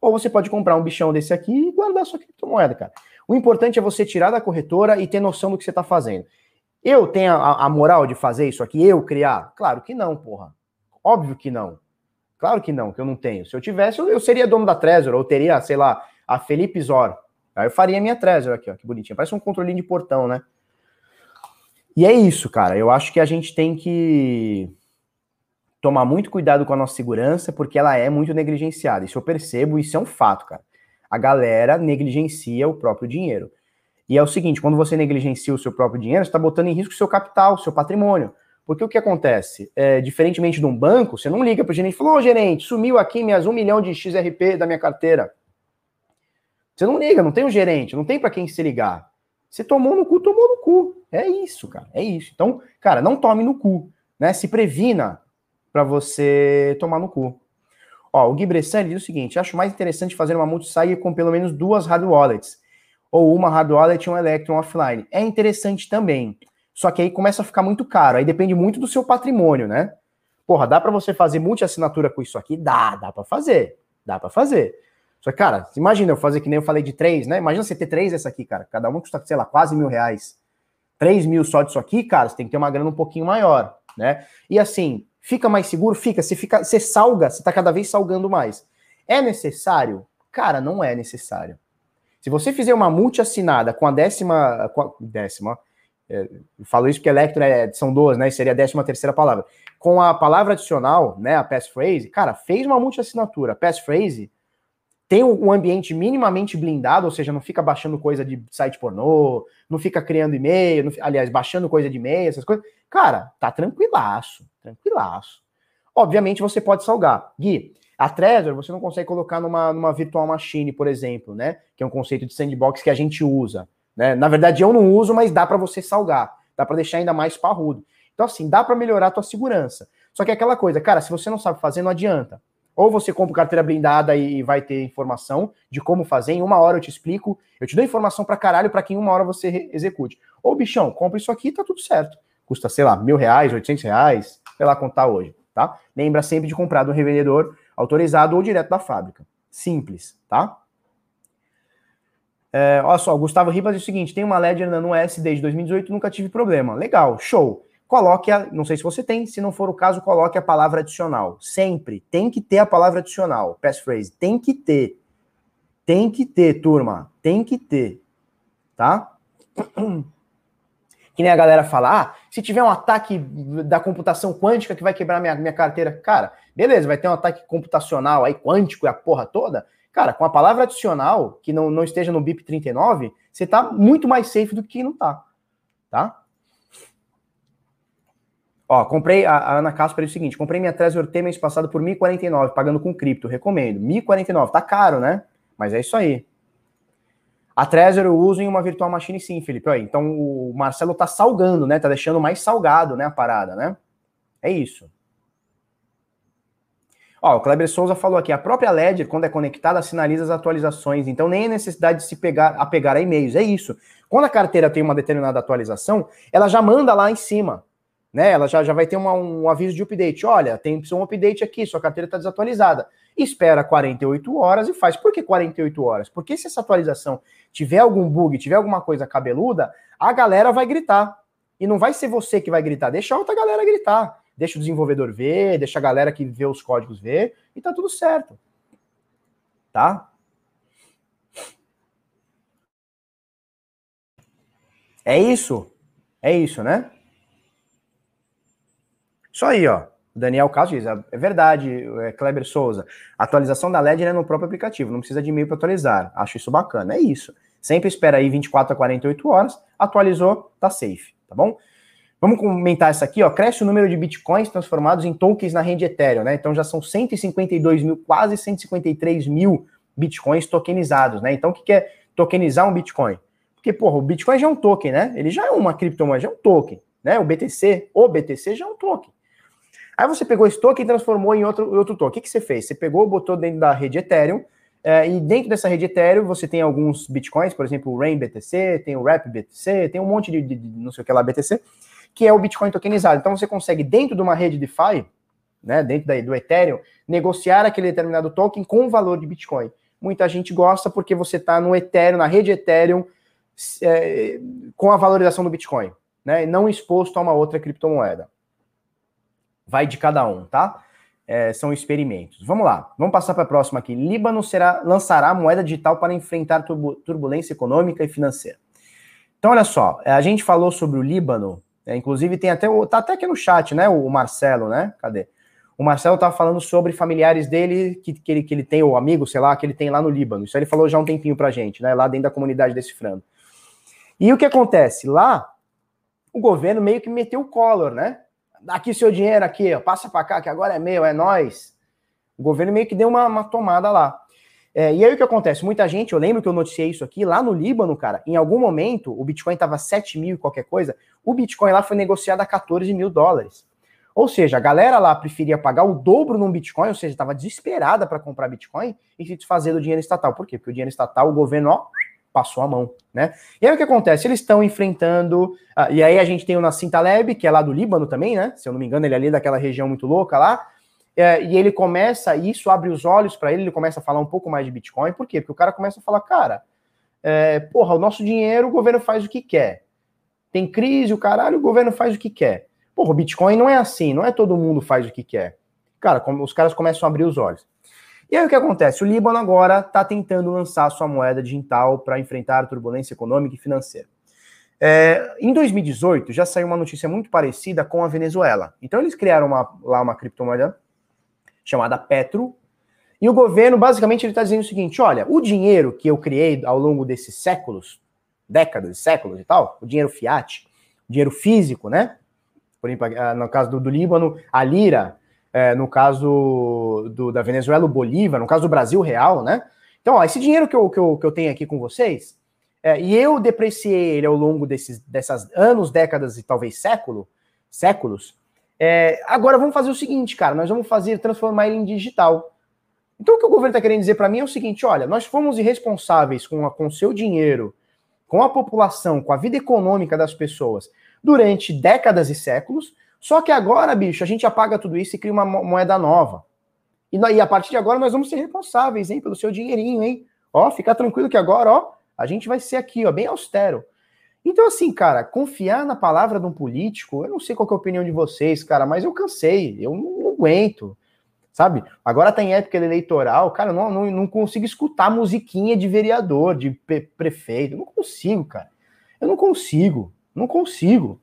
Ou você pode comprar um bichão desse aqui e guardar sua criptomoeda, cara. O importante é você tirar da corretora e ter noção do que você está fazendo. Eu tenho a, a moral de fazer isso aqui, eu criar? Claro que não, porra. Óbvio que não. Claro que não, que eu não tenho. Se eu tivesse, eu, eu seria dono da Trezor, ou teria, sei lá, a Felipe Zor. Aí eu faria minha Trezor aqui, ó, que bonitinha. Parece um controlinho de portão, né? E é isso, cara. Eu acho que a gente tem que tomar muito cuidado com a nossa segurança, porque ela é muito negligenciada. Isso eu percebo, isso é um fato, cara. A galera negligencia o próprio dinheiro. E é o seguinte, quando você negligencia o seu próprio dinheiro, você está botando em risco o seu capital, o seu patrimônio. Porque o que acontece? É, diferentemente de um banco, você não liga para o gerente e fala, ô gerente, sumiu aqui minhas um milhão de XRP da minha carteira. Você não liga, não tem um gerente, não tem para quem se ligar. Você tomou no cu, tomou no cu. É isso, cara, é isso. Então, cara, não tome no cu, né? Se previna para você tomar no cu. Ó, o Gui Bressan diz o seguinte: acho mais interessante fazer uma multisite com pelo menos duas hard wallets, ou uma hard wallet e um Electron offline. É interessante também. Só que aí começa a ficar muito caro. Aí depende muito do seu patrimônio, né? Porra, dá para você fazer multi-assinatura com isso aqui? Dá, dá para fazer. Dá para fazer. Só que, cara, imagina eu fazer que nem eu falei de três, né? Imagina você ter três dessa aqui, cara. Cada uma custa, sei lá, quase mil reais. Três mil só disso aqui, cara, você tem que ter uma grana um pouquinho maior, né? E assim, fica mais seguro? Fica. Você, fica, você salga, você tá cada vez salgando mais. É necessário? Cara, não é necessário. Se você fizer uma multi assinada com a décima, com a, décima, é, falo isso porque Electro é, são duas, né? Seria a décima terceira palavra. Com a palavra adicional, né? A passphrase, cara, fez uma multi-assinatura. Passphrase tem um ambiente minimamente blindado, ou seja, não fica baixando coisa de site pornô, não fica criando e-mail, não, aliás, baixando coisa de e-mail, essas coisas. Cara, tá tranquilaço, tranquilaço. Obviamente você pode salgar. Gui, a Trezor você não consegue colocar numa, numa virtual machine, por exemplo, né? Que é um conceito de sandbox que a gente usa. Né? Na verdade, eu não uso, mas dá para você salgar, dá para deixar ainda mais parrudo. Então, assim, dá para melhorar a tua segurança. Só que é aquela coisa, cara, se você não sabe fazer, não adianta. Ou você compra carteira blindada e vai ter informação de como fazer. Em uma hora eu te explico, eu te dou informação para caralho para que em uma hora você execute. Ou, bichão, compra isso aqui e tá tudo certo. Custa, sei lá, mil reais, oitocentos reais, sei lá quanto tá hoje, tá? Lembra sempre de comprar um revendedor autorizado ou direto da fábrica. Simples, tá? É, olha só, o Gustavo Ribas diz o seguinte: tem uma Ledger Nano S desde 2018, nunca tive problema. Legal, show. Coloque a, não sei se você tem, se não for o caso, coloque a palavra adicional. Sempre tem que ter a palavra adicional. Passphrase, tem que ter. Tem que ter, turma. Tem que ter. Tá? *clears throat* Que nem a galera fala, ah, se tiver um ataque da computação quântica que vai quebrar minha, minha carteira. Cara, beleza, vai ter um ataque computacional aí, quântico e a porra toda. Cara, com a palavra adicional, que não, não esteja no BIP 39, você tá muito mais safe do que não tá. Tá? Ó, comprei, a, a Ana Casper é o seguinte, comprei minha Trezor T mês passado por 1.049, pagando com cripto, recomendo. 1.049, tá caro, né? Mas é isso aí. A Trezor eu uso em uma virtual machine sim, Felipe. Aí, então o Marcelo tá salgando, né? Tá deixando mais salgado, né, a parada, né? É isso. Ó, o Kleber Souza falou aqui, a própria Ledger, quando é conectada, sinaliza as atualizações, então nem é necessidade de se pegar, apegar a e-mails, é isso. Quando a carteira tem uma determinada atualização, ela já manda lá em cima, né? Ela já, já vai ter uma, um aviso de update. Olha, tem um update aqui, sua carteira está desatualizada. Espera 48 horas e faz. Por que 48 horas? Porque se essa atualização tiver algum bug, tiver alguma coisa cabeluda, a galera vai gritar. E não vai ser você que vai gritar, deixa a outra galera gritar. deixa o desenvolvedor ver, deixa a galera que vê os códigos ver, e tá tudo certo. Tá? É isso? É isso, né? Isso aí, ó. Daniel Castro diz, é verdade, é Kleber Souza. atualização da LED é no próprio aplicativo, não precisa de e-mail para atualizar. Acho isso bacana. É isso. Sempre espera aí 24 a 48 horas, atualizou, tá safe, tá bom? Vamos comentar isso aqui, ó. Cresce o número de bitcoins transformados em tokens na rede Ethereum, né? Então já são 152 mil, quase 153 mil bitcoins tokenizados, né? Então o que é tokenizar um bitcoin? Porque, porra, o bitcoin já é um token, né? Ele já é uma criptomoeda, já é um token, né? O BTC, o BTC já é um token. Aí você pegou esse token e transformou em outro, outro token. O que, que você fez? Você pegou, botou dentro da rede Ethereum, é, e dentro dessa rede Ethereum você tem alguns bitcoins, por exemplo, o Rain BTC, tem o Rap BTC, tem um monte de, de, de, não sei o que lá BTC, que é o Bitcoin tokenizado. Então você consegue, dentro de uma rede DeFi, né, dentro da, do Ethereum, negociar aquele determinado token com o valor de Bitcoin. Muita gente gosta porque você está no Ethereum, na rede Ethereum, é, com a valorização do Bitcoin, né, não exposto a uma outra criptomoeda. Vai de cada um, tá? É, são experimentos. Vamos lá, vamos passar para a próxima aqui. Líbano será, lançará moeda digital para enfrentar turbulência econômica e financeira. Então, olha só, a gente falou sobre o Líbano, é, inclusive tem até, tá até aqui no chat, né, o Marcelo, né, cadê? O Marcelo estava falando sobre familiares dele, que, que, ele, que ele tem, ou amigo, sei lá, que ele tem lá no Líbano. Isso ele falou já um tempinho pra gente, né, lá dentro da comunidade Decifrando. E o que acontece? Lá, o governo meio que meteu o Collor, né? Aqui seu dinheiro aqui, ó, passa para cá, que agora é meu, é nós. O governo meio que deu uma, uma tomada lá. É, e aí o que acontece? Muita gente, eu lembro que eu noticiei isso aqui, lá no Líbano, cara, em algum momento o Bitcoin estava 7 mil e qualquer coisa, o Bitcoin lá foi negociado a 14 mil dólares. Ou seja, a galera lá preferia pagar o dobro num Bitcoin, ou seja, estava desesperada para comprar Bitcoin e se desfazer do dinheiro estatal. Por quê? Porque o dinheiro estatal, o governo, ó, passou a mão, né? E aí o que acontece? Eles estão enfrentando. Uh, e aí a gente tem o Nassim Taleb, que é lá do Líbano também, né? Se eu não me engano, ele é ali daquela região muito louca lá. É, e ele começa, e isso abre os olhos para ele, ele começa a falar um pouco mais de Bitcoin. Por quê? Porque o cara começa a falar, cara, é, porra, o nosso dinheiro, o governo faz o que quer. Tem crise, o caralho, o governo faz o que quer. Porra, o Bitcoin não é assim, não é todo mundo faz o que quer. Cara, os caras começam a abrir os olhos. E aí o que acontece? O Líbano agora está tentando lançar sua moeda digital para enfrentar a turbulência econômica e financeira. É, em 2018 já saiu uma notícia muito parecida com a Venezuela. Então eles criaram uma, lá uma criptomoeda chamada Petro. E o governo basicamente ele está dizendo o seguinte: olha, o dinheiro que eu criei ao longo desses séculos, décadas, séculos e tal, o dinheiro fiat, dinheiro físico, né? Por exemplo, no caso do, do Líbano, a lira, é, no caso do, da Venezuela, o Bolívar, no caso do Brasil real, né? Então, ó, esse dinheiro que eu, que, eu, que eu tenho aqui com vocês, é, e eu depreciei ele ao longo desses dessas anos, décadas e talvez século, séculos, é, agora vamos fazer o seguinte, cara, nós vamos fazer, transformar ele em digital. Então, o que o governo está querendo dizer para mim é o seguinte: olha, nós fomos irresponsáveis com o seu dinheiro, com a população, com a vida econômica das pessoas durante décadas e séculos. Só que agora, bicho, a gente apaga tudo isso e cria uma moeda nova. E, e a partir de agora nós vamos ser responsáveis, hein, pelo seu dinheirinho, hein? Ó, fica tranquilo que agora, ó, a gente vai ser aqui, ó, bem austero. Então, assim, cara, confiar na palavra de um político, eu não sei qual é a opinião de vocês, cara, mas eu cansei, eu não, aguento, sabe? Agora tá em época eleitoral, cara, eu não, não, não consigo escutar musiquinha de vereador, de prefeito, eu não consigo, cara. Eu não consigo, não consigo.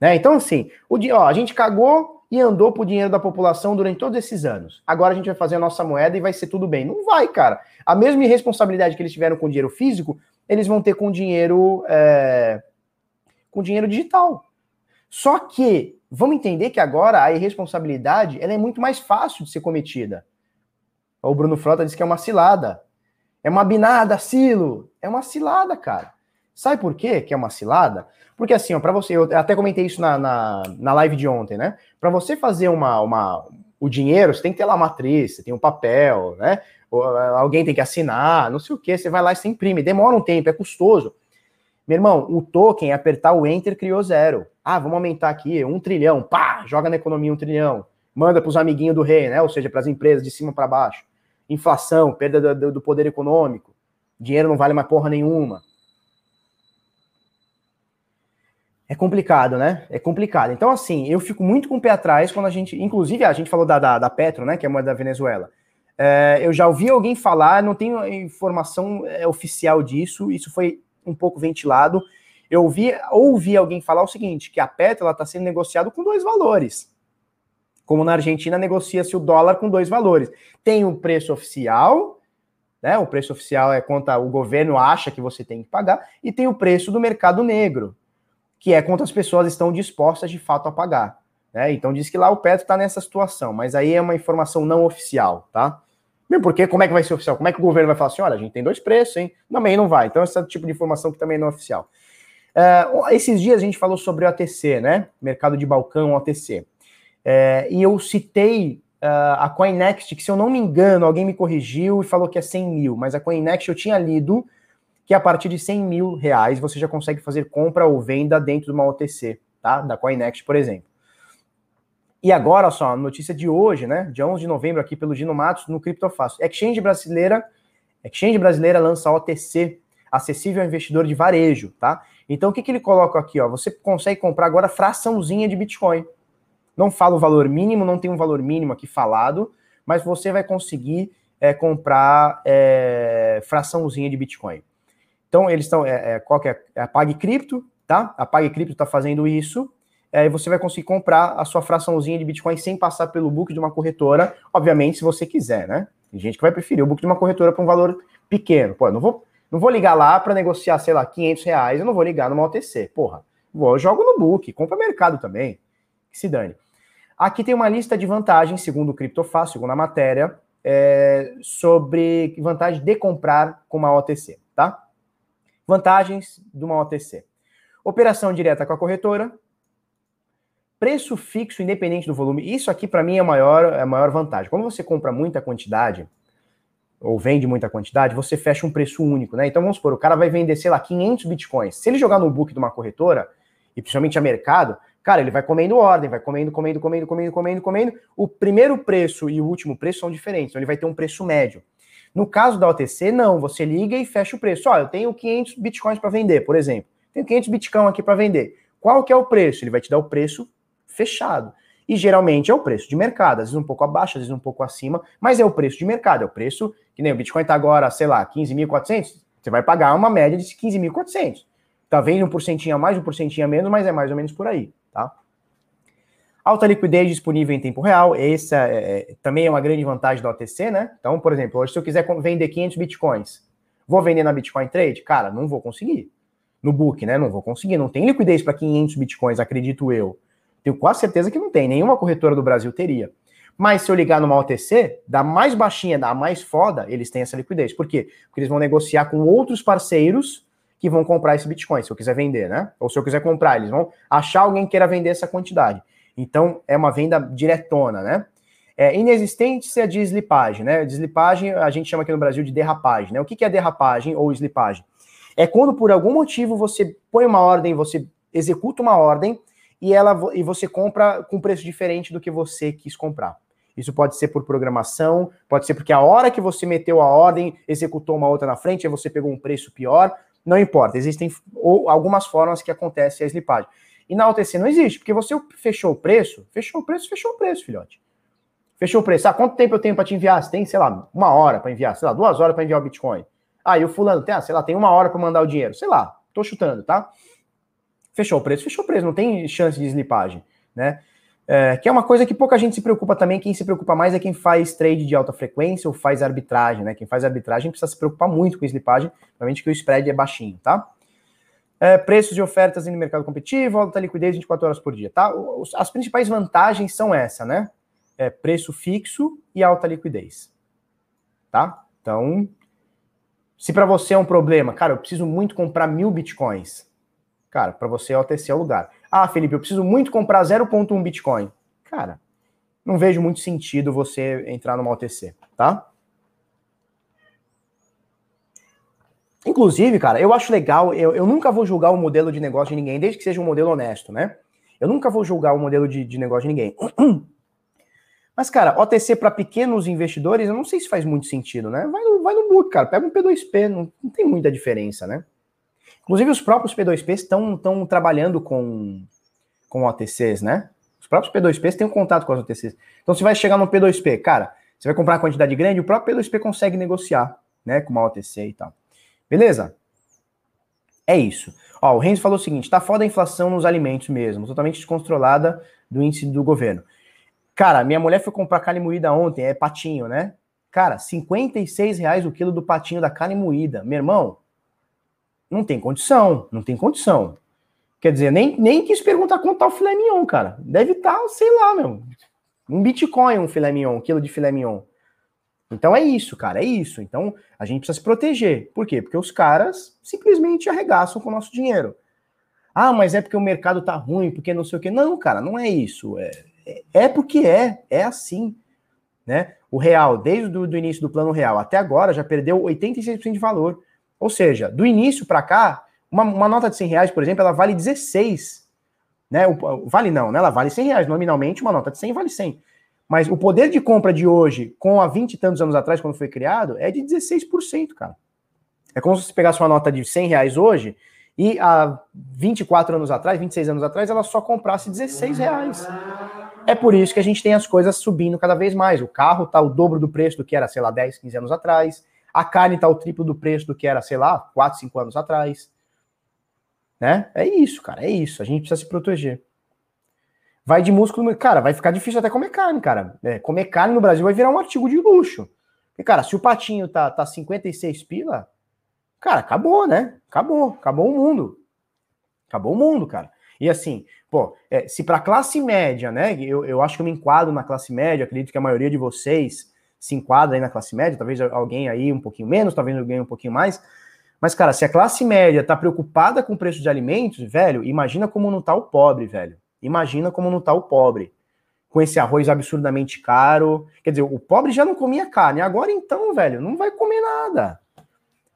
Né? Então, assim, o, ó, a gente cagou e andou pro dinheiro da população durante todos esses anos. Agora a gente vai fazer a nossa moeda e vai ser tudo bem. Não vai, cara. A mesma irresponsabilidade que eles tiveram com dinheiro físico, eles vão ter com dinheiro é, com dinheiro digital. Só que vamos entender que agora a irresponsabilidade ela é muito mais fácil de ser cometida. O Bruno Frota disse que é uma cilada. É uma binada, Silo. É uma cilada, cara. Sabe por quê que é uma cilada? Porque assim, ó, para você, eu até comentei isso na, na, na live de ontem, né? Para você fazer uma, uma, o dinheiro, você tem que ter lá a matriz, você tem um papel, né? alguém tem que assinar, não sei o que, você vai lá e se imprime, demora um tempo, é custoso. Meu irmão, o token, apertar o Enter, criou zero. Ah, vamos aumentar aqui, um trilhão, pá, joga na economia um trilhão, manda para os amiguinhos do rei, né? Ou seja, para as empresas de cima para baixo. Inflação, perda do, do poder econômico, dinheiro não vale mais porra nenhuma. É complicado, né? É complicado. Então, assim, eu fico muito com o pé atrás quando a gente. Inclusive, a gente falou da, da, da Petro, né? Que é a moeda da Venezuela. É, eu já ouvi alguém falar, não tenho informação é, oficial disso, isso foi um pouco ventilado. Eu ouvi, ouvi alguém falar o seguinte: que a Petro está sendo negociada com dois valores. Como na Argentina negocia-se o dólar com dois valores. Tem o preço oficial, né? O preço oficial é quanto o governo acha que você tem que pagar, e tem o preço do mercado negro que é quanto as pessoas estão dispostas de fato a pagar. Né? Então diz que lá o Petro está nessa situação, mas aí é uma informação não oficial, tá? Mesmo porque como é que vai ser oficial? Como é que o governo vai falar assim, olha, a gente tem dois preços, hein? Também não vai. Então esse tipo de informação que também não é oficial. Uh, esses dias a gente falou sobre o ATC, né? Mercado de balcão, OTC. Uh, e eu citei uh, a CoinNext, que se eu não me engano, alguém me corrigiu e falou que é 100 mil, mas a CoinNext eu tinha lido que a partir de 100 mil reais você já consegue fazer compra ou venda dentro de uma OTC, tá? Da CoinNext, por exemplo. E agora, só, a notícia de hoje, né? Dia 11 de novembro, aqui pelo Dino Matos, no Criptofácil. Exchange brasileira, Exchange brasileira lança OTC, acessível ao investidor de varejo, tá? Então, o que, que ele coloca aqui, ó? Você consegue comprar agora fraçãozinha de Bitcoin. Não fala o valor mínimo, não tem um valor mínimo aqui falado, mas você vai conseguir é, comprar é, fraçãozinha de Bitcoin. Então, eles estão. É, é, qual que é? é a tá? A Pag Cripto está fazendo isso. É, e você vai conseguir comprar a sua fraçãozinha de Bitcoin sem passar pelo book de uma corretora, obviamente, se você quiser, né? Tem gente que vai preferir o book de uma corretora para um valor pequeno. Pô, não vou, não vou ligar lá para negociar, sei lá, 500 reais, eu não vou ligar numa OTC. Porra, vou, eu jogo no book, compra mercado também, que se dane. Aqui tem uma lista de vantagens, segundo o Criptofácil, segundo a matéria, é, sobre vantagem de comprar com uma OTC, tá? Vantagens de uma OTC: operação direta com a corretora, preço fixo independente do volume. Isso aqui para mim é a maior, é a maior vantagem. Quando você compra muita quantidade ou vende muita quantidade, você fecha um preço único, né? Então vamos supor, o cara vai vender, sei lá, 500 bitcoins. Se ele jogar no book de uma corretora, e principalmente a mercado, cara, ele vai comendo ordem, vai comendo, comendo, comendo, comendo, comendo, comendo. O primeiro preço e o último preço são diferentes, então ele vai ter um preço médio. No caso da OTC, não, você liga e fecha o preço. Olha, eu tenho 500 bitcoins para vender, por exemplo. Tenho 500 bitcoins aqui para vender. Qual que é o preço? Ele vai te dar o preço fechado. E geralmente é o preço de mercado, às vezes um pouco abaixo, às vezes um pouco acima, mas é o preço de mercado, é o preço que nem o Bitcoin está agora, sei lá, 15.400, você vai pagar uma média de 15.400. Tá vendo um porcentinho a mais, um porcentinho a menos, mas é mais ou menos por aí, tá? Alta liquidez disponível em tempo real, essa é, é, também é uma grande vantagem da OTC, né? Então, por exemplo, hoje se eu quiser vender 500 bitcoins, vou vender na Bitcoin Trade? Cara, não vou conseguir. No book, né? Não vou conseguir. Não tem liquidez para 500 bitcoins, acredito eu. Tenho quase certeza que não tem. Nenhuma corretora do Brasil teria. Mas se eu ligar numa OTC, da mais baixinha, da mais foda, eles têm essa liquidez. Por quê? Porque eles vão negociar com outros parceiros que vão comprar esse Bitcoin, se eu quiser vender, né? Ou se eu quiser comprar, eles vão achar alguém que queira vender essa quantidade. Então, é uma venda diretona, né? É, inexistência de slipagem, né? Deslipagem a gente chama aqui no Brasil de derrapagem, né? O que é derrapagem ou slipagem? É quando por algum motivo você põe uma ordem, você executa uma ordem e ela e você compra com preço diferente do que você quis comprar. Isso pode ser por programação, pode ser porque a hora que você meteu a ordem, executou uma outra na frente, e você pegou um preço pior, não importa. Existem ou, algumas formas que acontece a slipagem. E na OTC não existe, porque você fechou o preço, fechou o preço, fechou o preço, filhote. Fechou o preço. Ah, quanto tempo eu tenho para te enviar? Você tem, sei lá, uma hora para enviar, sei lá, duas horas para enviar o Bitcoin. Ah, e o fulano tem, ah, sei lá, tem uma hora para mandar o dinheiro. Sei lá, tô chutando, tá? Fechou o preço, fechou o preço, não tem chance de slipagem, né? É, que é uma coisa que pouca gente se preocupa também. Quem se preocupa mais é quem faz trade de alta frequência ou faz arbitragem, né? Quem faz arbitragem precisa se preocupar muito com slipagem, realmente que o spread é baixinho, tá? É, preços de ofertas no mercado competitivo, alta liquidez 24 horas por dia, tá? As principais vantagens são essa, né? É preço fixo e alta liquidez, tá? Então, se para você é um problema, cara, eu preciso muito comprar mil bitcoins, cara, para você é OTC é o lugar. Ah, Felipe, eu preciso muito comprar 0.1 bitcoin, cara, não vejo muito sentido você entrar numa OTC, tá? Inclusive, cara, eu acho legal, eu, eu nunca vou julgar o modelo de negócio de ninguém, desde que seja um modelo honesto, né? Eu nunca vou julgar o modelo de, de negócio de ninguém. *clears throat* Mas, cara, OTC para pequenos investidores, eu não sei se faz muito sentido, né? Vai no, vai no book, cara, pega um P2P, não, não tem muita diferença, né? Inclusive, os próprios P2Ps estão trabalhando com, com OTCs, né? Os próprios P2Ps têm um contato com as OTCs. Então, você vai chegar no P2P, cara, você vai comprar uma quantidade grande, o próprio P2P consegue negociar, né, com uma OTC e tal. Beleza? É isso. Ó, o Renzo falou o seguinte: tá foda a inflação nos alimentos mesmo, totalmente descontrolada do índice do governo. Cara, minha mulher foi comprar carne moída ontem, é patinho, né? Cara, 56 reais o quilo do patinho da carne moída. Meu irmão, não tem condição, não tem condição. Quer dizer, nem, nem quis perguntar quanto tá o filé mignon, cara. Deve estar, tá, sei lá, meu. Um Bitcoin, um filé mignon, um quilo de filé mignon. Então é isso, cara, é isso. Então a gente precisa se proteger. Por quê? Porque os caras simplesmente arregaçam com o nosso dinheiro. Ah, mas é porque o mercado tá ruim, porque não sei o quê. Não, cara, não é isso. É, é, é porque é, é assim. Né? O real, desde o início do plano real até agora, já perdeu 86% de valor. Ou seja, do início para cá, uma, uma, nota de 100 reais, por exemplo, ela vale 16. Né? O, vale não, né? Ela vale 100 reais. Nominalmente, uma nota de 100 vale 100. Mas o poder de compra de hoje, com há 20 e tantos anos atrás, quando foi criado, é de 16%, cara. É como se você pegasse uma nota de 100 reais hoje e há 24 anos atrás, 26 anos atrás, ela só comprasse 16 reais. É por isso que a gente tem as coisas subindo cada vez mais. O carro está o dobro do preço do que era, sei lá, 10, 15 anos atrás. A carne está o triplo do preço do que era, sei lá, 4, 5 anos atrás. Né? É isso, cara, é isso. A gente precisa se proteger. Vai de músculo, cara, vai ficar difícil até comer carne, cara. É, comer carne no Brasil vai virar um artigo de luxo. E, cara, se o patinho tá, tá 56 pila, cara, acabou, né? Acabou, acabou o mundo. Acabou o mundo, cara. E assim, pô, é, se para classe média, né? Eu, eu acho que eu me enquadro na classe média, acredito que a maioria de vocês se enquadra aí na classe média, talvez alguém aí um pouquinho menos, talvez alguém um pouquinho mais. Mas, cara, se a classe média tá preocupada com o preço de alimentos, velho, imagina como não tá o pobre, velho. Imagina como não tá o pobre. Com esse arroz absurdamente caro. Quer dizer, o pobre já não comia carne. Agora então, velho, não vai comer nada.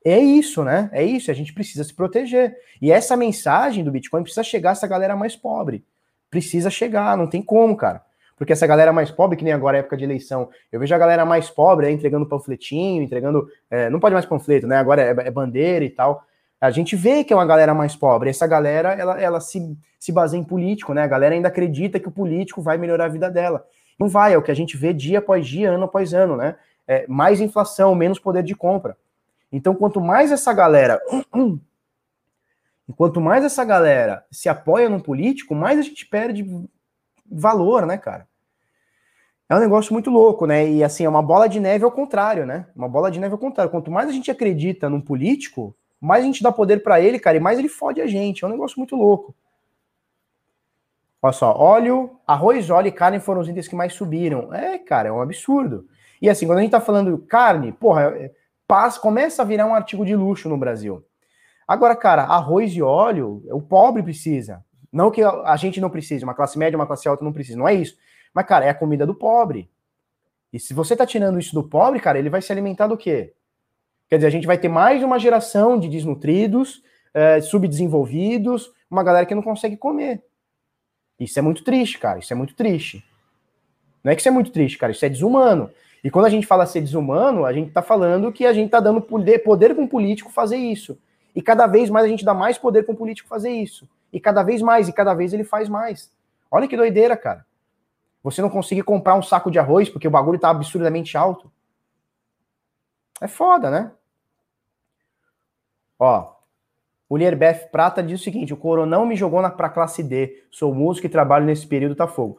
É isso, né? É isso, a gente precisa se proteger. E essa mensagem do Bitcoin precisa chegar a essa galera mais pobre. Precisa chegar, não tem como, cara. Porque essa galera mais pobre, que nem agora é época de eleição, eu vejo a galera mais pobre aí, entregando panfletinho, entregando. É, não pode mais panfleto, né? Agora é, é, bandeira e tal. A gente vê que é uma galera mais pobre. Essa galera, ela, ela se, se baseia em político, né? A galera ainda acredita que o político vai melhorar a vida dela. Não vai, é o que a gente vê dia após dia, ano após ano, né? É, mais inflação, menos poder de compra. Então, quanto mais essa galera. *clears throat* Quanto mais essa galera se apoia no político, mais a gente perde valor, né, cara? É um negócio muito louco, né? E assim, é uma bola de neve ao contrário, né? Uma bola de neve ao contrário. Quanto mais a gente acredita num político, mais a gente dá poder para ele, cara, e mais ele fode a gente. É um negócio muito louco. Olha só, óleo, arroz, óleo e carne foram os itens que mais subiram. É, cara, é um absurdo. E assim, quando a gente tá falando carne, porra, é, passa, começa a virar um artigo de luxo no Brasil. Agora, cara, arroz e óleo, o pobre precisa. Não que a gente não precise, uma classe média, uma classe alta não precisa, não é isso. Mas, cara, é a comida do pobre. E se você tá tirando isso do pobre, cara, ele vai se alimentar do quê? Quer dizer, a gente vai ter mais uma geração de desnutridos, é, subdesenvolvidos, uma galera que não consegue comer. Isso é muito triste, cara. Isso é muito triste. Não é que isso é muito triste, cara. Isso é desumano. E quando a gente fala ser desumano, a gente tá falando que a gente tá dando poder, poder com o político fazer isso. E cada vez mais a gente dá mais poder com o político fazer isso. E cada vez mais, e cada vez ele faz mais. Olha que doideira, cara. Você não conseguir comprar um saco de arroz porque o bagulho tá absurdamente alto. É foda, né? Ó, o Lierbeth Prata diz o seguinte: o Coronão me jogou na, pra classe D. Sou músico e trabalho nesse período, tá fogo.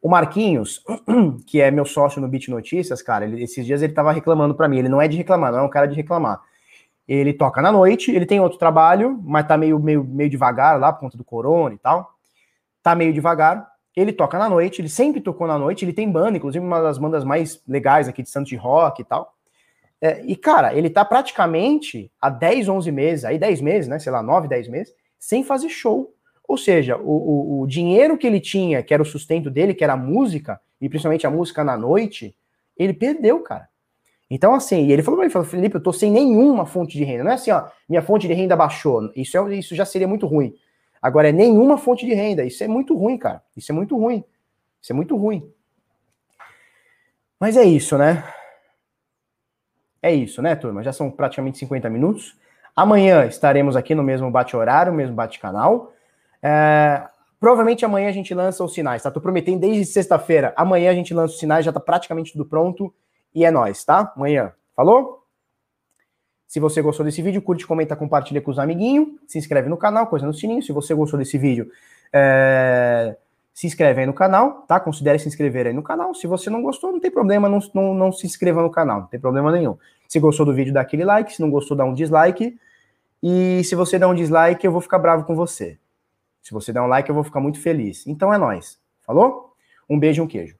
O Marquinhos, *clears throat* que é meu sócio no Bit Notícias, cara, ele, esses dias ele tava reclamando para mim. Ele não é de reclamar, não é um cara de reclamar. Ele toca na noite, ele tem outro trabalho, mas tá meio, meio, meio devagar lá por conta do corona e tal. Tá meio devagar. Ele toca na noite, ele sempre tocou na noite, ele tem banda, inclusive uma das bandas mais legais aqui de Santos de Rock e tal. É, e, cara, ele tá praticamente há 10, 11 meses, aí 10 meses, né? Sei lá, 9, 10 meses, sem fazer show. Ou seja, o, o, o dinheiro que ele tinha, que era o sustento dele, que era a música, e principalmente a música na noite, ele perdeu, cara. Então, assim, ele falou pra mim, falou, Felipe, eu tô sem nenhuma fonte de renda. Não é assim, ó, minha fonte de renda baixou. Isso, é, isso já seria muito ruim. Agora, é nenhuma fonte de renda. Isso é muito ruim, cara. Isso é muito ruim. Isso é muito ruim. Mas é isso, né? É isso, né, turma? Já são praticamente 50 minutos. Amanhã estaremos aqui no mesmo bate-horário, mesmo bate-canal. É, provavelmente amanhã a gente lança os sinais, tá? Tô prometendo desde sexta-feira. Amanhã a gente lança os sinais, já tá praticamente tudo pronto. E é nós, tá? Amanhã. Falou? Se você gostou desse vídeo, curte, comenta, compartilha com os amiguinhos. Se inscreve no canal, coisa no sininho. Se você gostou desse vídeo, é... se inscreve aí no canal, tá? Considere se inscrever aí no canal. Se você não gostou, não tem problema, não, não, não se inscreva no canal, não tem problema nenhum. Se gostou do vídeo, dá aquele like. Se não gostou, dá um dislike. E se você der um dislike, eu vou ficar bravo com você. Se você der um like, eu vou ficar muito feliz. Então é nós. Falou? Um beijo e um queijo.